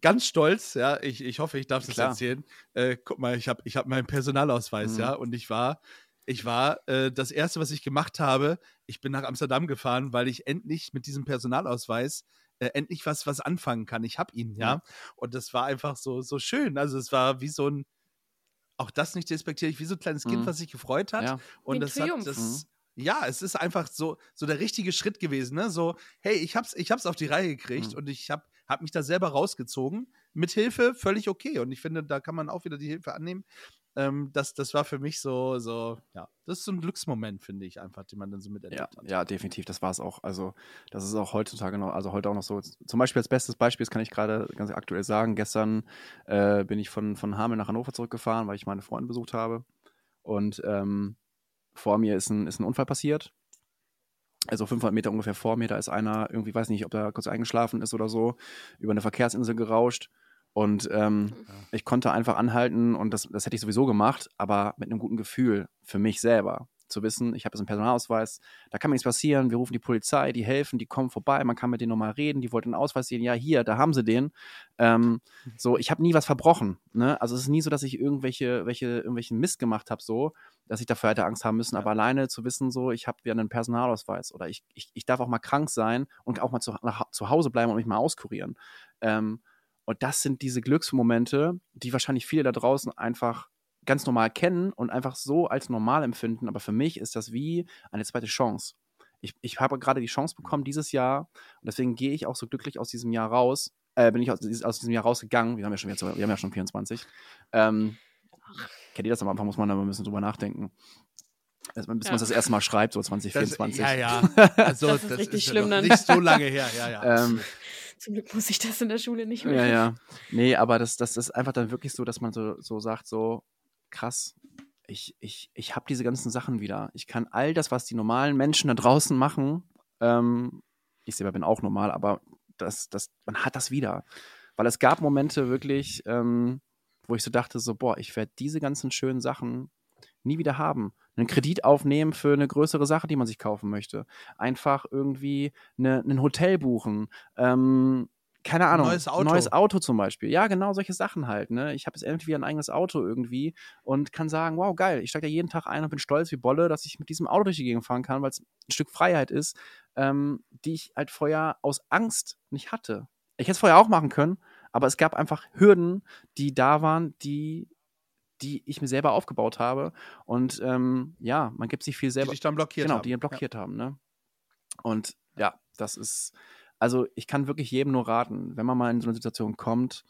ganz stolz, ja, ich, ich hoffe, ich darf es Klar. erzählen. Äh, guck mal, ich habe ich hab meinen Personalausweis, Mhm. ja, und ich war, ich war, äh, das erste, was ich gemacht habe, ich bin nach Amsterdam gefahren, weil ich endlich mit diesem Personalausweis äh, endlich was, was anfangen kann. Ich habe ihn, ja. Ja. Und das war einfach so, so schön. Also es war wie so ein, auch das nicht despektierlich, wie so ein kleines Kind, Mhm. was sich gefreut hat. Ja. Und das hat Triumph. das. Ja, es ist einfach so, so der richtige Schritt gewesen, ne? So, hey, ich hab's, ich hab's auf die Reihe gekriegt Mhm. und ich hab, hab mich da selber rausgezogen. Mit Hilfe völlig okay. Und ich finde, da kann man auch wieder die Hilfe annehmen. Ähm, das, das war für mich so, so, ja, das ist so ein Glücksmoment, finde ich einfach, den man dann so Ja, miterlebt hat. ja, definitiv, das war es auch. Also, das ist auch heutzutage noch, also heute auch noch so. Zum Beispiel als bestes Beispiel, das kann ich gerade ganz aktuell sagen. Gestern äh, bin ich von, von Hameln nach Hannover zurückgefahren, weil ich meine Freunde besucht habe. Und ähm, vor mir ist ein, ist ein Unfall passiert. Also 500 Meter ungefähr vor mir, da ist einer irgendwie, weiß nicht, ob der kurz eingeschlafen ist oder so, über eine Verkehrsinsel gerauscht. Und ähm, ich konnte einfach anhalten und das, das hätte ich sowieso gemacht, aber mit einem guten Gefühl für mich selber. Zu wissen, ich habe jetzt einen Personalausweis, da kann mir nichts passieren, wir rufen die Polizei, die helfen, die kommen vorbei, man kann mit denen nochmal reden, die wollten einen Ausweis sehen, ja, hier, da haben sie den. Ähm, so, ich habe nie was verbrochen. Ne? Also es ist nie so, dass ich irgendwelche, welche, irgendwelchen Mist gemacht habe, so, dass ich dafür hätte Angst haben müssen, Ja. aber alleine zu wissen, so, ich habe wieder einen Personalausweis oder ich, ich, ich darf auch mal krank sein und auch mal zu, nach, zu Hause bleiben und mich mal auskurieren. Ähm, und das sind diese Glücksmomente, die wahrscheinlich viele da draußen einfach ganz normal kennen und einfach so als normal empfinden. Aber für mich ist das wie eine zweite Chance. Ich, ich habe gerade die Chance bekommen dieses Jahr und deswegen gehe ich auch so glücklich aus diesem Jahr raus. Äh, bin ich aus, aus diesem Jahr rausgegangen. Wir haben ja schon, jetzt, wir haben ja schon 24. Ähm, kennt ihr das? Am Anfang muss man da mal ein bisschen drüber nachdenken. Also, bis Ja. man es das erste Mal schreibt, so Das, 2024. ja, ja. Also, Das ist richtig ja schlimm dann. Nicht so lange her, ja, ja. Ähm, Zum Glück muss ich das in der Schule nicht mehr. Ja, ja. Nee, aber das, das ist einfach dann wirklich so, dass man so, so sagt, so krass, ich, ich, ich habe diese ganzen Sachen wieder. Ich kann all das, was die normalen Menschen da draußen machen, ähm, ich selber bin auch normal, aber das, das, man hat das wieder. Weil es gab Momente wirklich, ähm, wo ich so dachte, so, boah, ich werde diese ganzen schönen Sachen nie wieder haben. Einen Kredit aufnehmen für eine größere Sache, die man sich kaufen möchte. Einfach irgendwie eine, ein Hotel buchen. Ähm, keine Ahnung. Neues Auto. Neues Auto zum Beispiel. Ja, genau solche Sachen halt. Ne? Ich habe jetzt irgendwie ein eigenes Auto irgendwie und kann sagen, wow, geil, ich steige da jeden Tag ein und bin stolz wie Bolle, dass ich mit diesem Auto durch die Gegend fahren kann, weil es ein Stück Freiheit ist, ähm, die ich halt vorher aus Angst nicht hatte. Ich hätte es vorher auch machen können, aber es gab einfach Hürden, die da waren, die, die ich mir selber aufgebaut habe. Und ähm, ja, man gibt sich viel Die selber. dich dann blockiert genau, haben. die ihn blockiert haben, ne? Und ja, das ist, also ich kann wirklich jedem nur raten, wenn man mal in so eine Situation kommt,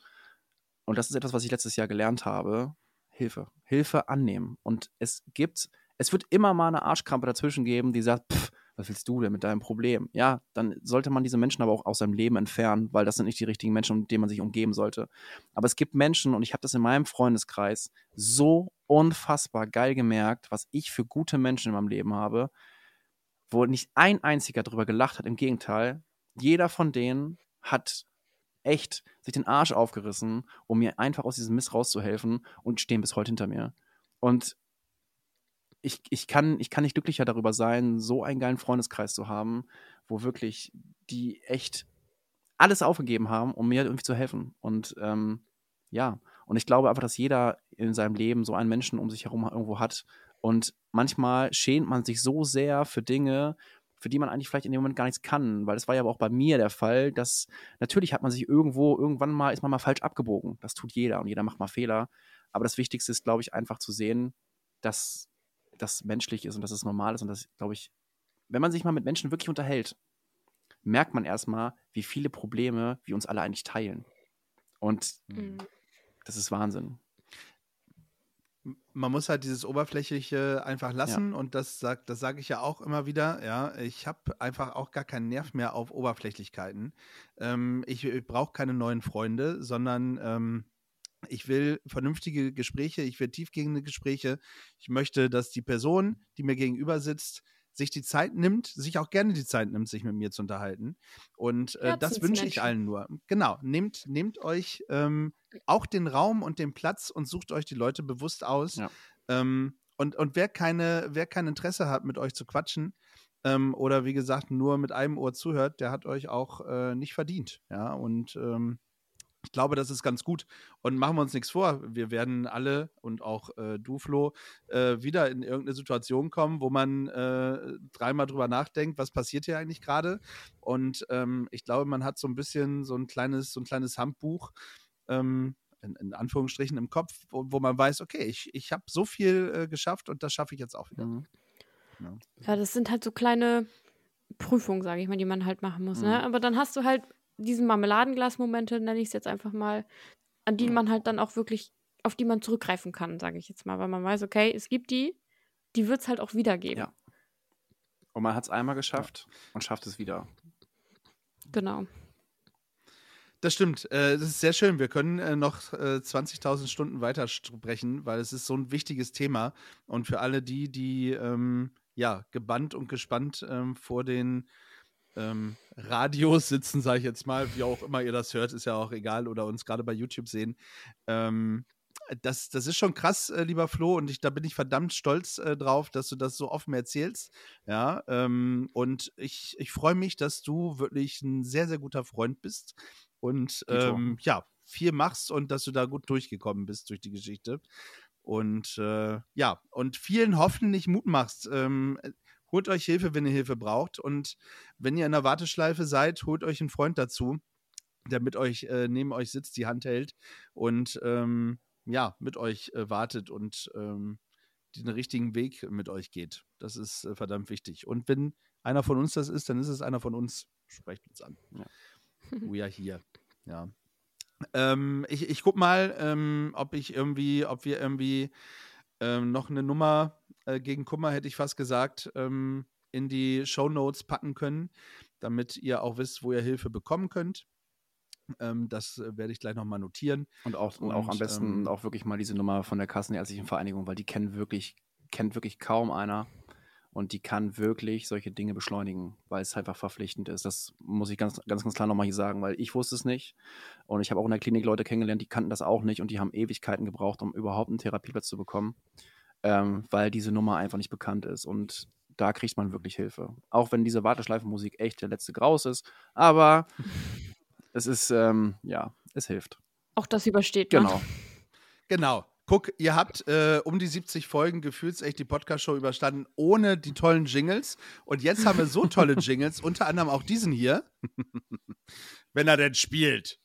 und das ist etwas, was ich letztes Jahr gelernt habe, Hilfe. Hilfe annehmen. Und es gibt, es wird immer mal eine Arschkrampe dazwischen geben, die sagt, pff, was willst du denn mit deinem Problem? Ja, dann sollte man diese Menschen aber auch aus seinem Leben entfernen, weil das sind nicht die richtigen Menschen, mit denen man sich umgeben sollte. Aber es gibt Menschen, und ich habe das in meinem Freundeskreis so unfassbar geil gemerkt, was ich für gute Menschen in meinem Leben habe, wo nicht ein einziger drüber gelacht hat. Im Gegenteil, jeder von denen hat echt sich den Arsch aufgerissen, um mir einfach aus diesem Mist rauszuhelfen und stehen bis heute hinter mir. Und ich, ich, kann, ich kann nicht glücklicher darüber sein, so einen geilen Freundeskreis zu haben, wo wirklich die echt alles aufgegeben haben, um mir irgendwie zu helfen. Und ähm, ja, und ich glaube einfach, dass jeder in seinem Leben so einen Menschen um sich herum irgendwo hat. Und manchmal schämt man sich so sehr für Dinge, für die man eigentlich vielleicht in dem Moment gar nichts kann, weil das war ja aber auch bei mir der Fall, dass natürlich hat man sich irgendwo, irgendwann mal, ist man mal falsch abgebogen. Das tut jeder und jeder macht mal Fehler. Aber das Wichtigste ist, glaube ich, einfach zu sehen, dass das menschlich ist und dass es normal ist und das, glaube ich, wenn man sich mal mit Menschen wirklich unterhält, merkt man erstmal, wie viele Probleme wir uns alle eigentlich teilen. Und mhm. das ist Wahnsinn man muss halt dieses Oberflächliche einfach lassen ja. und das sagt, das sage ich ja auch immer wieder. Ja, ich habe einfach auch gar keinen Nerv mehr auf Oberflächlichkeiten. Ähm, ich, ich brauche keine neuen Freunde, sondern ähm, ich will vernünftige Gespräche, ich will tiefgehende Gespräche. Ich möchte, dass die Person, die mir gegenüber sitzt, sich die Zeit nimmt, sich auch gerne die Zeit nimmt, sich mit mir zu unterhalten. Und äh, das wünsche ich allen nur. Genau, nehmt, nehmt euch ähm, auch den Raum und den Platz und sucht euch die Leute bewusst aus. Ja. Ähm, und, und wer keine, wer kein Interesse hat, mit euch zu quatschen, ähm, oder wie gesagt, nur mit einem Ohr zuhört, der hat euch auch äh, nicht verdient. Ja, und ähm, ich glaube, das ist ganz gut. Und machen wir uns nichts vor. Wir werden alle und auch äh, du, Flo, äh, wieder in irgendeine Situation kommen, wo man äh, dreimal drüber nachdenkt, was passiert hier eigentlich gerade. Und ähm, ich glaube, man hat so ein bisschen so ein kleines, so ein kleines Handbuch, ähm, in, in, Anführungsstrichen, im Kopf, wo, wo, man weiß, okay, ich, ich habe so viel äh, geschafft und das schaffe ich jetzt auch wieder. Mhm. Ja. ja. das sind halt so kleine Prüfungen, sage ich mal, die man halt machen muss. Ne? Mhm. Ne? Aber dann hast du halt diesen Marmeladenglas-Momente, nenne ich es jetzt einfach mal, an die man halt dann auch wirklich, auf die man zurückgreifen kann, sage ich jetzt mal, weil man weiß, okay, es gibt die, die wird es halt auch wieder geben. Ja. Und man hat es einmal geschafft ja. und schafft es wieder. Genau. Das stimmt. Äh, das ist sehr schön. Wir können äh, noch äh, 20.000 Stunden weiter sprechen, weil es ist so ein wichtiges Thema. Und für alle die, die ähm, ja gebannt und gespannt ähm, vor den ähm, Radios sitzen, sage ich jetzt mal, wie auch immer ihr das hört, ist ja auch egal, oder uns gerade bei YouTube sehen. Ähm, das, das ist schon krass, äh, lieber Flo, und ich, da bin ich verdammt stolz äh, drauf, dass du das so offen erzählst. Ja, ähm, und ich, ich freue mich, dass du wirklich ein sehr, sehr guter Freund bist und ähm, ja, viel machst und dass du da gut durchgekommen bist durch die Geschichte. Und äh, ja, und vielen hoffentlich Mut machst. Ähm, holt euch Hilfe, wenn ihr Hilfe braucht. Und wenn ihr in der Warteschleife seid, holt euch einen Freund dazu, der mit euch äh, neben euch sitzt, die Hand hält und ähm, ja, mit euch äh, wartet und ähm, den richtigen Weg mit euch geht. Das ist äh, verdammt wichtig. Und wenn einer von uns das ist, dann ist es einer von uns. Sprecht uns an. Ja. We are here. Ja. Ähm, ich, ich guck mal, ähm, ob ich irgendwie, ob wir irgendwie ähm, noch eine Nummer äh, gegen Kummer, hätte ich fast gesagt, ähm, in die Show Notes packen können, damit ihr auch wisst, wo ihr Hilfe bekommen könnt. Ähm, das äh, werde ich gleich nochmal notieren. Und auch, und, auch am besten ähm, auch wirklich mal diese Nummer von der Kassenärztlichen Vereinigung, weil die kennen wirklich, kennt wirklich kaum einer. Und die kann wirklich solche Dinge beschleunigen, weil es einfach verpflichtend ist. Das muss ich ganz, ganz, ganz klar nochmal hier sagen, weil ich wusste es nicht. Und ich habe auch in der Klinik Leute kennengelernt, die kannten das auch nicht und die haben Ewigkeiten gebraucht, um überhaupt einen Therapieplatz zu bekommen ähm, weil diese Nummer einfach nicht bekannt ist. Und da kriegt man wirklich Hilfe. Auch wenn diese Warteschleifenmusik echt der letzte Graus ist. Aber es ist, ähm, ja, es hilft. Auch das übersteht man. Genau. Genau. Guck, ihr habt äh, um die 70 Folgen gefühlsecht die Podcast-Show überstanden, ohne die tollen Jingles. Und jetzt haben wir so tolle Jingles, unter anderem auch diesen hier. Wenn er denn spielt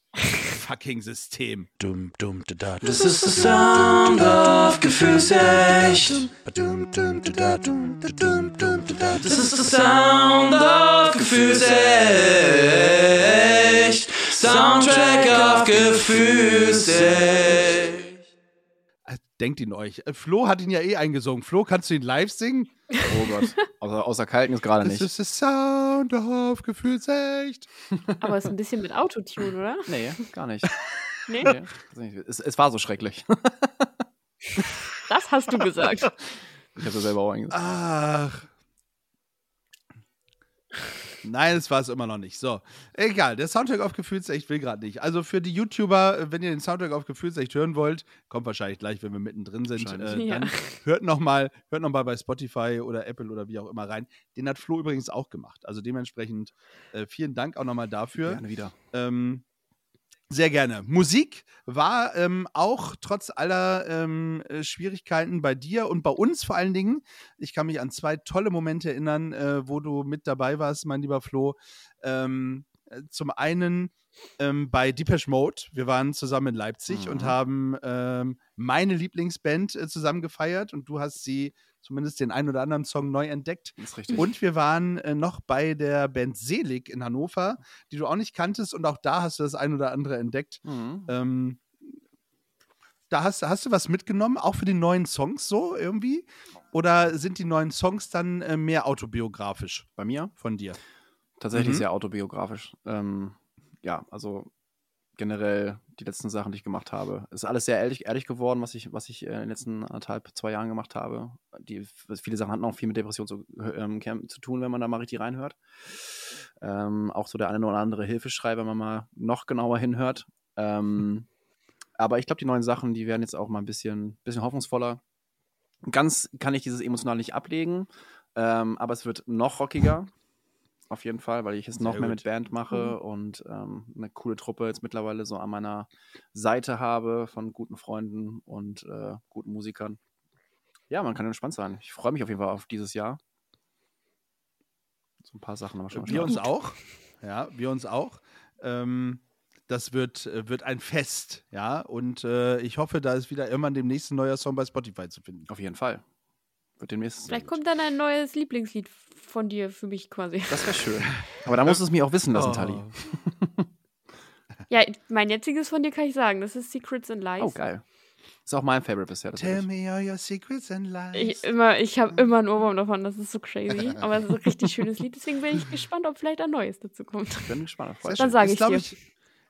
fucking System. Dum, dum, da, da, das ist the sound of Gefühlsecht. Das ist the sound of Gefühlsecht. Soundtrack auf Gefühlsecht. Denkt ihn euch. Äh, Flo hat ihn ja eh eingesungen. Flo, kannst du ihn live singen? Oh Gott. Außer, außer Kalten ist gerade Das nicht. ist der Sound of Gefühlsecht. Aber ist ein bisschen mit Autotune, oder? Nee, gar nicht. Nee? Nee, es, es war so schrecklich. Das hast du gesagt. Ich habe das selber auch eingesungen. Ach. Nein, es war es immer noch nicht. So, egal. Der Soundtrack auf Gefühlsecht will gerade nicht. Also für die YouTuber, wenn ihr den Soundtrack auf Gefühlsecht hören wollt, kommt wahrscheinlich gleich, wenn wir mittendrin sind. Äh, dann Ja. hört nochmal hört noch mal bei Spotify oder Apple oder wie auch immer rein. Den hat Flo übrigens auch gemacht. Also dementsprechend äh, vielen Dank auch nochmal dafür. Gerne wieder. Ähm, sehr gerne. Musik war ähm, auch trotz aller ähm, äh, Schwierigkeiten bei dir und bei uns vor allen Dingen. Ich kann mich an zwei tolle Momente erinnern, äh, wo du mit dabei warst, mein lieber Flo. Ähm, äh, zum einen ähm, bei Depeche Mode. Wir waren zusammen in Leipzig Mhm. und haben ähm, meine Lieblingsband äh, zusammen gefeiert und du hast sie zumindest den einen oder anderen Song neu entdeckt. Das ist richtig. Und wir waren äh, noch bei der Band Selig in Hannover, die du auch nicht kanntest und auch da hast du das ein oder andere entdeckt. Mhm. Ähm, da hast, hast du was mitgenommen, auch für die neuen Songs so irgendwie? Oder sind die neuen Songs dann äh, mehr autobiografisch Bei mir von dir? Tatsächlich Mhm. sehr autobiografisch. Ähm, ja, also generell die letzten Sachen, die ich gemacht habe. Es ist alles sehr ehrlich, ehrlich geworden, was ich, was ich äh, in den letzten anderthalb, zwei Jahren gemacht habe. Die, viele Sachen hatten auch viel mit Depression zu, ähm, zu tun, wenn man da mal richtig reinhört. Ähm, auch so der eine oder andere Hilfeschrei, wenn man mal noch genauer hinhört. Ähm, aber ich glaube, die neuen Sachen, die werden jetzt auch mal ein bisschen, bisschen hoffnungsvoller. Ganz kann ich dieses emotional nicht ablegen, ähm, aber es wird noch rockiger. Auf jeden Fall, weil ich es noch Sehr mehr gut. mit Band mache und ähm, eine coole Truppe jetzt mittlerweile so an meiner Seite habe von guten Freunden und äh, guten Musikern. Ja, man kann entspannt sein. Ich freue mich auf jeden Fall auf dieses Jahr. So ein paar Sachen haben wir schon am Wir uns auch. Ja, wir uns auch. Ähm, das wird, äh, wird ein Fest, ja. Und äh, ich hoffe, da ist wieder irgendwann demnächst ein neuer Song bei Spotify zu finden. Auf jeden Fall. Wird demnächst. Vielleicht kommt dann ein neues Lieblingslied von dir für mich quasi. Das wäre schön. Aber da musst du es mir auch wissen lassen, Oh. Tali. Ja, mein jetziges von dir kann ich sagen. Das ist Secrets and Lies. Oh, geil. Ist auch mein Favorite bisher. Tell me all your secrets and lies. Ich, immer, ich habe immer einen Ohrwurm davon, das ist so crazy. Aber es ist ein richtig schönes Lied, deswegen bin ich gespannt, ob vielleicht ein neues dazu kommt. Ich bin gespannt. Freut Dann sage Ist, ich glaub dir. Ich,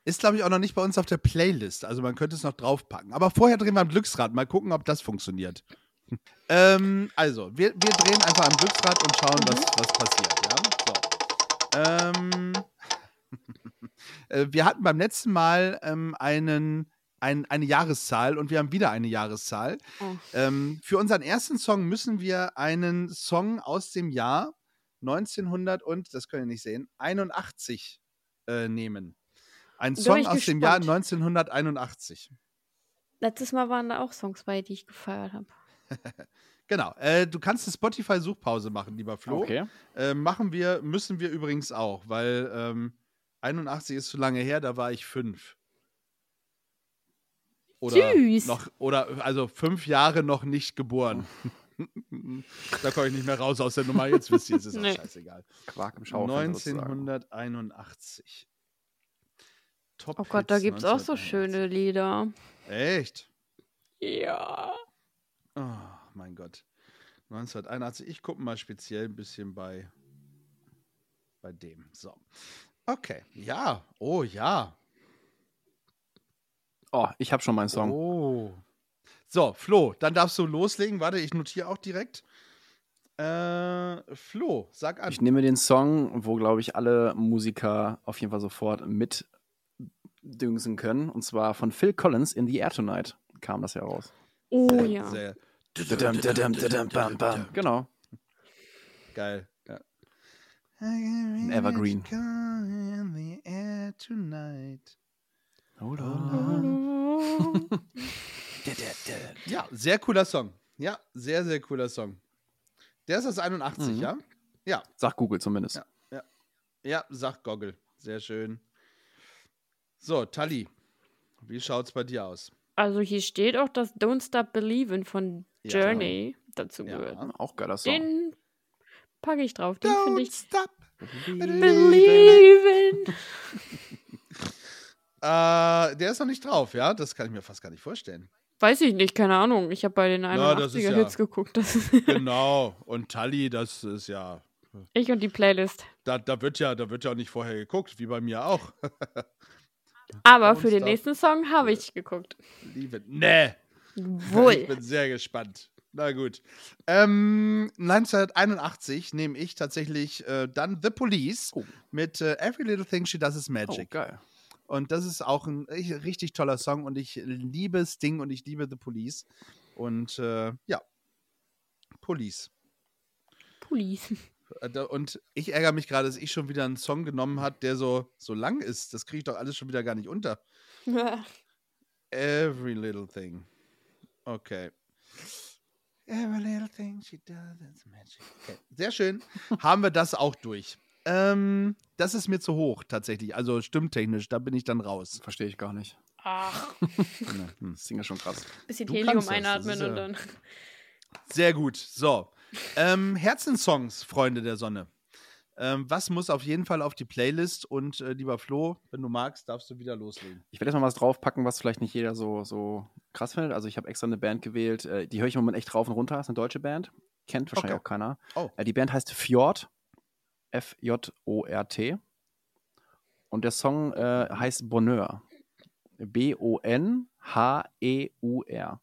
ist, glaube ich, auch noch nicht bei uns auf der Playlist. Also man könnte es noch draufpacken. Aber vorher drehen wir am Glücksrad. Mal gucken, ob das funktioniert. Ähm, also, wir, wir drehen einfach am Glücksrad und schauen, was, was passiert. Ja? So. Ähm, äh, wir hatten beim letzten Mal ähm, einen, ein, eine Jahreszahl und wir haben wieder eine Jahreszahl. Oh. Für unseren ersten Song müssen wir einen Song aus dem Jahr 1900 und, das könnt ihr nicht sehen, 81 äh, nehmen. Ein Song aus dem Jahr gespannt. 1981. Letztes Mal waren da auch Songs bei, die ich gefeiert habe. Genau. Äh, du kannst eine Spotify-Suchpause machen, lieber Flo. Okay. Äh, machen wir, müssen wir übrigens auch, weil ähm, 81 ist zu lange her, da war ich fünf. Oder Süß. noch, oder also fünf Jahre noch nicht geboren. da komme ich nicht mehr raus aus der Nummer. Jetzt wisst ihr, es ist auch Nee. scheißegal. Quark im sozusagen. 1981. Top Oh Gott, da Hits gibt es auch so 1981. schöne Lieder. Echt? Ja. Oh, mein Gott. 1981. Ich gucke mal speziell ein bisschen bei, bei dem. So. Okay. Ja. Oh, ja. Oh, ich habe schon meinen Song. Oh. So, Flo, dann darfst du loslegen. Warte, ich notiere auch direkt. Äh, Flo, sag an. Ich nehme den Song, wo, glaube ich, alle Musiker auf jeden Fall sofort mitdüngsen können. Und zwar von Phil Collins in The Air Tonight kam das ja raus. Oh ja. Sehr Genau. geil. Ja. Evergreen. In the air tonight. Hold Ja, sehr cooler Song. Ja, sehr, sehr cooler Song. Der ist aus 81, Mhm. ja? Ja, Sag Google zumindest. Ja. ja, sagt Goggle. Sehr schön. So, Tali, wie schaut's bei dir aus? Also hier steht auch, dass Don't Stop Believin' von Ja. Journey dazu Ja. gehört. Auch geiler Song. Den packe ich drauf. Den finde ich. stop. Believin'. Äh, der ist noch nicht drauf, ja? Das kann ich mir fast gar nicht vorstellen. Weiß ich nicht, keine Ahnung. Ich habe bei den Na, das ist 81er ja- Hits geguckt. Das Genau. Und Tali, das ist ja. ich und die Playlist. Da, da, wird ja, da wird ja auch nicht vorher geguckt, wie bei mir auch. Aber für den nächsten Song habe ich geguckt. Liebe. Nee. Ich Wohl. bin sehr gespannt. Na gut. Ähm, 1981 nehme ich tatsächlich äh, dann The Police Oh. mit äh, Every Little Thing She Does Is Oh, Magic. geil. Und das ist auch ein ri- richtig toller Song und ich liebe Sting und ich liebe The Police. Und äh, ja, Police. Police. Äh, Und ich ärgere mich gerade, dass ich schon wieder einen Song genommen habe, der so, so lang ist. Das kriege ich doch alles schon wieder gar nicht unter. Every little thing. Okay. Every little thing she does is magic. Okay. Sehr schön. Haben wir das auch durch. Ähm, das ist mir zu hoch tatsächlich. Also stimmtechnisch, da bin ich dann raus. Verstehe ich gar nicht. Ach, Hm. Das Ding ist schon krass. bisschen Du Helium kannst das, das einatmen und ja- dann. Sehr gut. So. Ähm, Herzenssongs, Freunde der Sonne. Ähm, was muss auf jeden Fall auf die Playlist? Und äh, lieber Flo, wenn du magst, darfst du wieder loslegen. Ich werde jetzt mal was draufpacken, was vielleicht nicht jeder so, so krass findet. Also ich habe extra eine Band gewählt, äh, die höre ich im Moment echt rauf und runter. Das ist eine deutsche Band. Kennt wahrscheinlich Okay. auch keiner. Oh. Äh, die Band heißt Fjord. F-J-O-R-T. Und der Song äh, heißt Bonheur. B-O-N-H-E-U-R.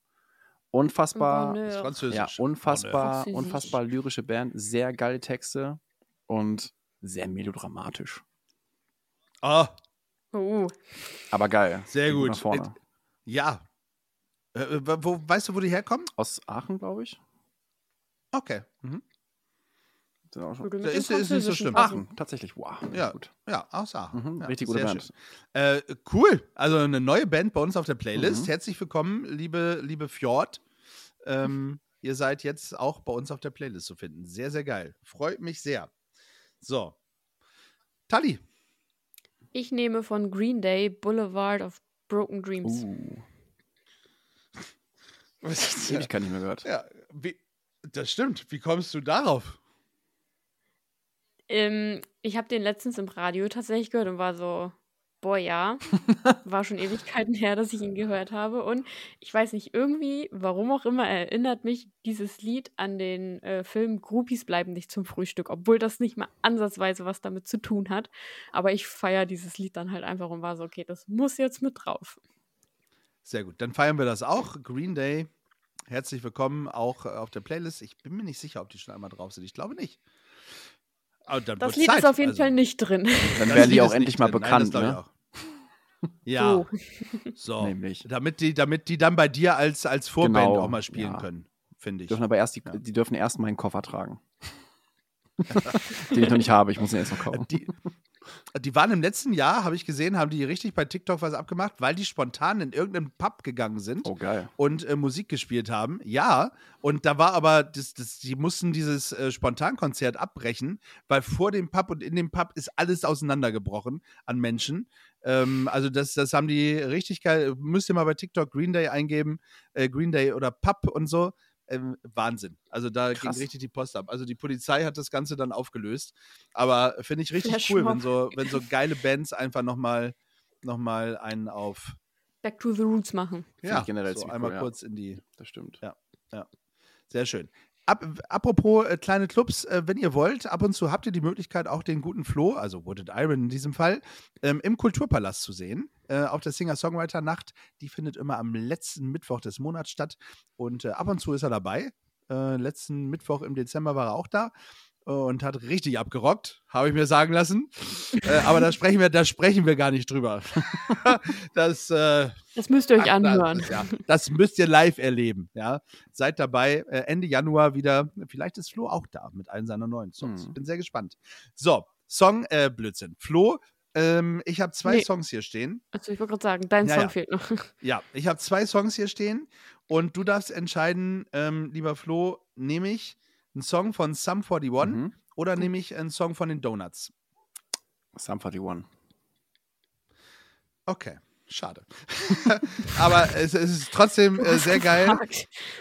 Unfassbar. Bonheur. Das ist Französisch. Ja, unfassbar, Französisch. unfassbar lyrische Band, sehr geile Texte und sehr melodramatisch. Ah, Oh, Aber geil. Sehr Geht gut. Nach vorne. ja. Äh, äh, wo, weißt du, wo die herkommen? Aus Aachen, glaube ich. Okay. Mhm. Da ist- ist nicht so schlimm. Aachen, tatsächlich. Wow. Ja. Gut. Ja, aus Aachen. Mhm, ja, richtig gute Band. Äh, cool. Also eine neue Band bei uns auf der Playlist. Mhm. Herzlich willkommen, liebe, liebe Fjord. Ähm, ihr seid jetzt auch bei uns auf der Playlist zu finden. Sehr, sehr geil. Freut mich sehr. So. Tali. Ich nehme von Green Day Boulevard of Broken Dreams. Uh, Was ist Ewigkeit nicht mehr gehört. Ja, wie, das stimmt. Wie kommst du darauf? Ähm, ich habe den letztens im Radio tatsächlich gehört und war so, boah, ja, war schon Ewigkeiten her, dass ich ihn gehört habe. Und ich weiß nicht, irgendwie, warum auch immer, erinnert mich dieses Lied an den äh, Film Groupies bleiben nicht zum Frühstück, obwohl das nicht mal ansatzweise was damit zu tun hat. Aber ich feiere dieses Lied dann halt einfach und war so, okay, das muss jetzt mit drauf. Sehr gut. Dann feiern wir das auch. Green Day. Herzlich willkommen auch äh, auf der Playlist. Ich bin mir nicht sicher, ob die schon einmal drauf sind. Ich glaube nicht. Dann Das Lied Zeit. ist auf jeden Also, Fall nicht drin. Dann werden die auch endlich mal drin. Nein, bekannt, ich ne? Ja, So. so. Nämlich. Damit die, damit die dann bei dir als, als Vorband Genau, auch mal spielen ja. können, finde Die ich. dürfen aber erst die, Ja. die dürfen erst meinen Koffer tragen. Den ich noch nicht habe, ich muss ihn erst noch kaufen. Die, die waren im letzten Jahr, habe ich gesehen, haben die richtig bei TikTok was abgemacht, weil die spontan in irgendeinen Pub gegangen sind. Oh, und äh, Musik gespielt haben. Ja, und da war aber, das, das, die mussten dieses äh, Spontankonzert abbrechen, weil vor dem Pub und in dem Pub ist alles auseinandergebrochen an Menschen. Ähm, also das, das haben die richtig geil, müsst ihr mal bei TikTok Green Day eingeben, äh, Green Day oder Pub und so. Ähm, Wahnsinn. Also da Krass. ging richtig die Post ab. Also die Polizei hat das Ganze dann aufgelöst. Aber finde ich richtig cool, wenn so, wenn so geile Bands einfach nochmal noch mal einen auf Back to the Roots machen. ja, ich generell so einmal cool, ja. kurz in die Das stimmt. Sehr schön. Ab, apropos äh, kleine Clubs, äh, wenn ihr wollt, ab und zu habt ihr die Möglichkeit, auch den guten Flo, also Wooded Iron in diesem Fall, ähm, im Kulturpalast zu sehen. Äh, auf der Singer-Songwriter-Nacht. Die findet immer am letzten Mittwoch des Monats statt. Und äh, ab und zu ist er dabei. Äh, letzten Mittwoch im Dezember war er auch da und hat richtig abgerockt, habe ich mir sagen lassen. äh, aber da sprechen wir, da sprechen wir gar nicht drüber. das, äh, Das müsst ihr euch anhören. Das, ja, das müsst ihr live erleben. Ja. Seid dabei. Äh, Ende Januar wieder. Vielleicht ist Flo auch da mit einem seiner neuen Songs. Hm. Bin sehr gespannt. So, Song, äh, Blödsinn. Flo, ähm, ich habe zwei Nee. Songs hier stehen. Also ich wollte gerade sagen, dein Ja, Song ja. fehlt noch. Ja, ich habe zwei Songs hier stehen. Und du darfst entscheiden, ähm, lieber Flo, nehme ich einen Song von Sum 41 Mhm. oder nehme ich einen Song von den Donuts? Sum 41. Okay. Schade. Aber es, es ist trotzdem äh, sehr geil.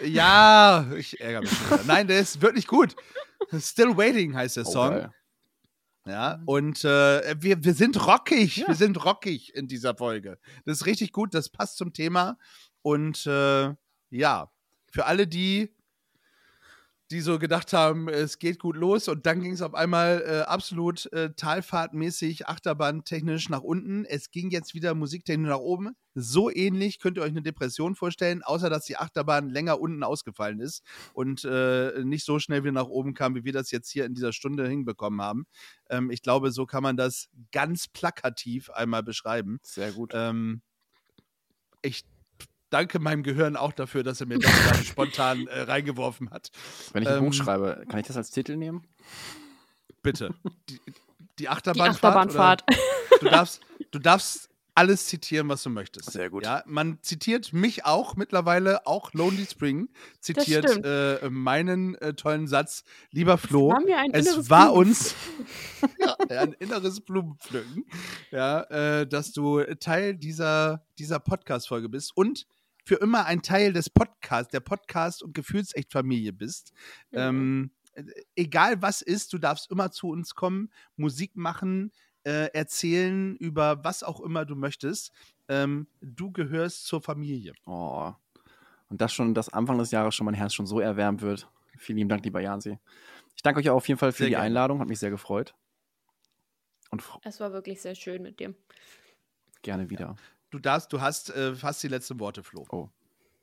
Ja, ich ärgere mich wieder. Nein, der ist wirklich gut. Still Waiting heißt der Oh, Song. geil. Ja, und äh, wir, wir sind rockig, Ja. wir sind rockig in dieser Folge. Das ist richtig gut, das passt zum Thema. Und äh, ja, für alle, die, die so gedacht haben, es geht gut los und dann ging es auf einmal äh, absolut äh, talfahrtmäßig, achterbahntechnisch nach unten. Es ging jetzt wieder musiktechnisch nach oben. So ähnlich könnt ihr euch eine Depression vorstellen, außer dass die Achterbahn länger unten ausgefallen ist und äh, nicht so schnell wieder nach oben kam, wie wir das jetzt hier in dieser Stunde hinbekommen haben. Ähm, ich glaube, so kann man das ganz plakativ einmal beschreiben. Sehr gut. Ähm, ich danke meinem Gehirn auch dafür, dass er mir das gerade spontan äh, reingeworfen hat. Wenn ich ein ähm, Buch schreibe, kann ich das als Titel nehmen? Bitte. Die, die Die Achterbahnfahrt. Achterbahnfahrt. Oder? Du darfst, du darfst alles zitieren, was du möchtest. Sehr gut. Ja, man zitiert mich auch mittlerweile, auch Lonely Spring zitiert äh, meinen äh, tollen Satz. Lieber Flo, war es war Blumen- uns ja, ein inneres Blumenpflücken, ja, äh, dass du Teil dieser, dieser Podcast-Folge bist und für immer ein Teil des Podcasts, der Podcast- und Gefühlsecht-Familie bist. Mhm. Ähm, äh, egal was ist, du darfst immer zu uns kommen, Musik machen, äh, erzählen über was auch immer du möchtest. Ähm, du gehörst zur Familie. Oh. Und das schon, dass Anfang des Jahres schon mein Herz schon so erwärmt wird. Vielen lieben Dank, lieber Jansi. Ich danke euch auch auf jeden Fall für Sehr die gerne. Einladung, hat mich sehr gefreut. Und Es war wirklich sehr schön mit dir. gerne wieder. Du darfst, du hast äh, fast die letzten Worte, Flo. Oh.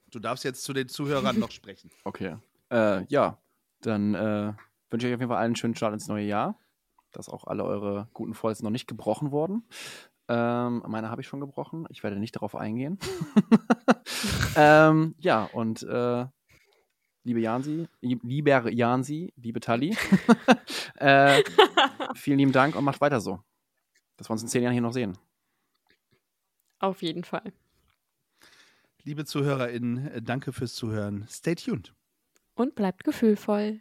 Du darfst jetzt zu den Zuhörern noch sprechen. Okay. Äh, ja, dann äh, wünsche ich euch auf jeden Fall allen einen schönen Start ins neue Jahr. Dass auch alle eure guten Folgen noch nicht gebrochen wurden. Ähm, meine habe ich schon gebrochen. Ich werde nicht darauf eingehen. ähm, ja, und äh, liebe Jansi, lieb- lieber Jansi, liebe Tali, äh, vielen lieben Dank und macht weiter so. Dass wir uns in zehn Jahren hier noch sehen. Auf jeden Fall. Liebe ZuhörerInnen, äh, danke fürs Zuhören. Stay tuned. Und bleibt gefühlvoll.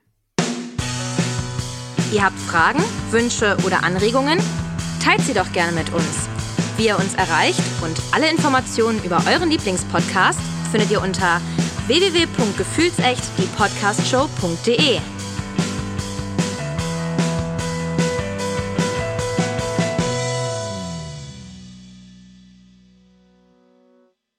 Ihr habt Fragen, Wünsche oder Anregungen? Teilt sie doch gerne mit uns. Wie ihr uns erreicht und alle Informationen über euren Lieblingspodcast findet ihr unter www.gefühlsecht die Podcastshow.de.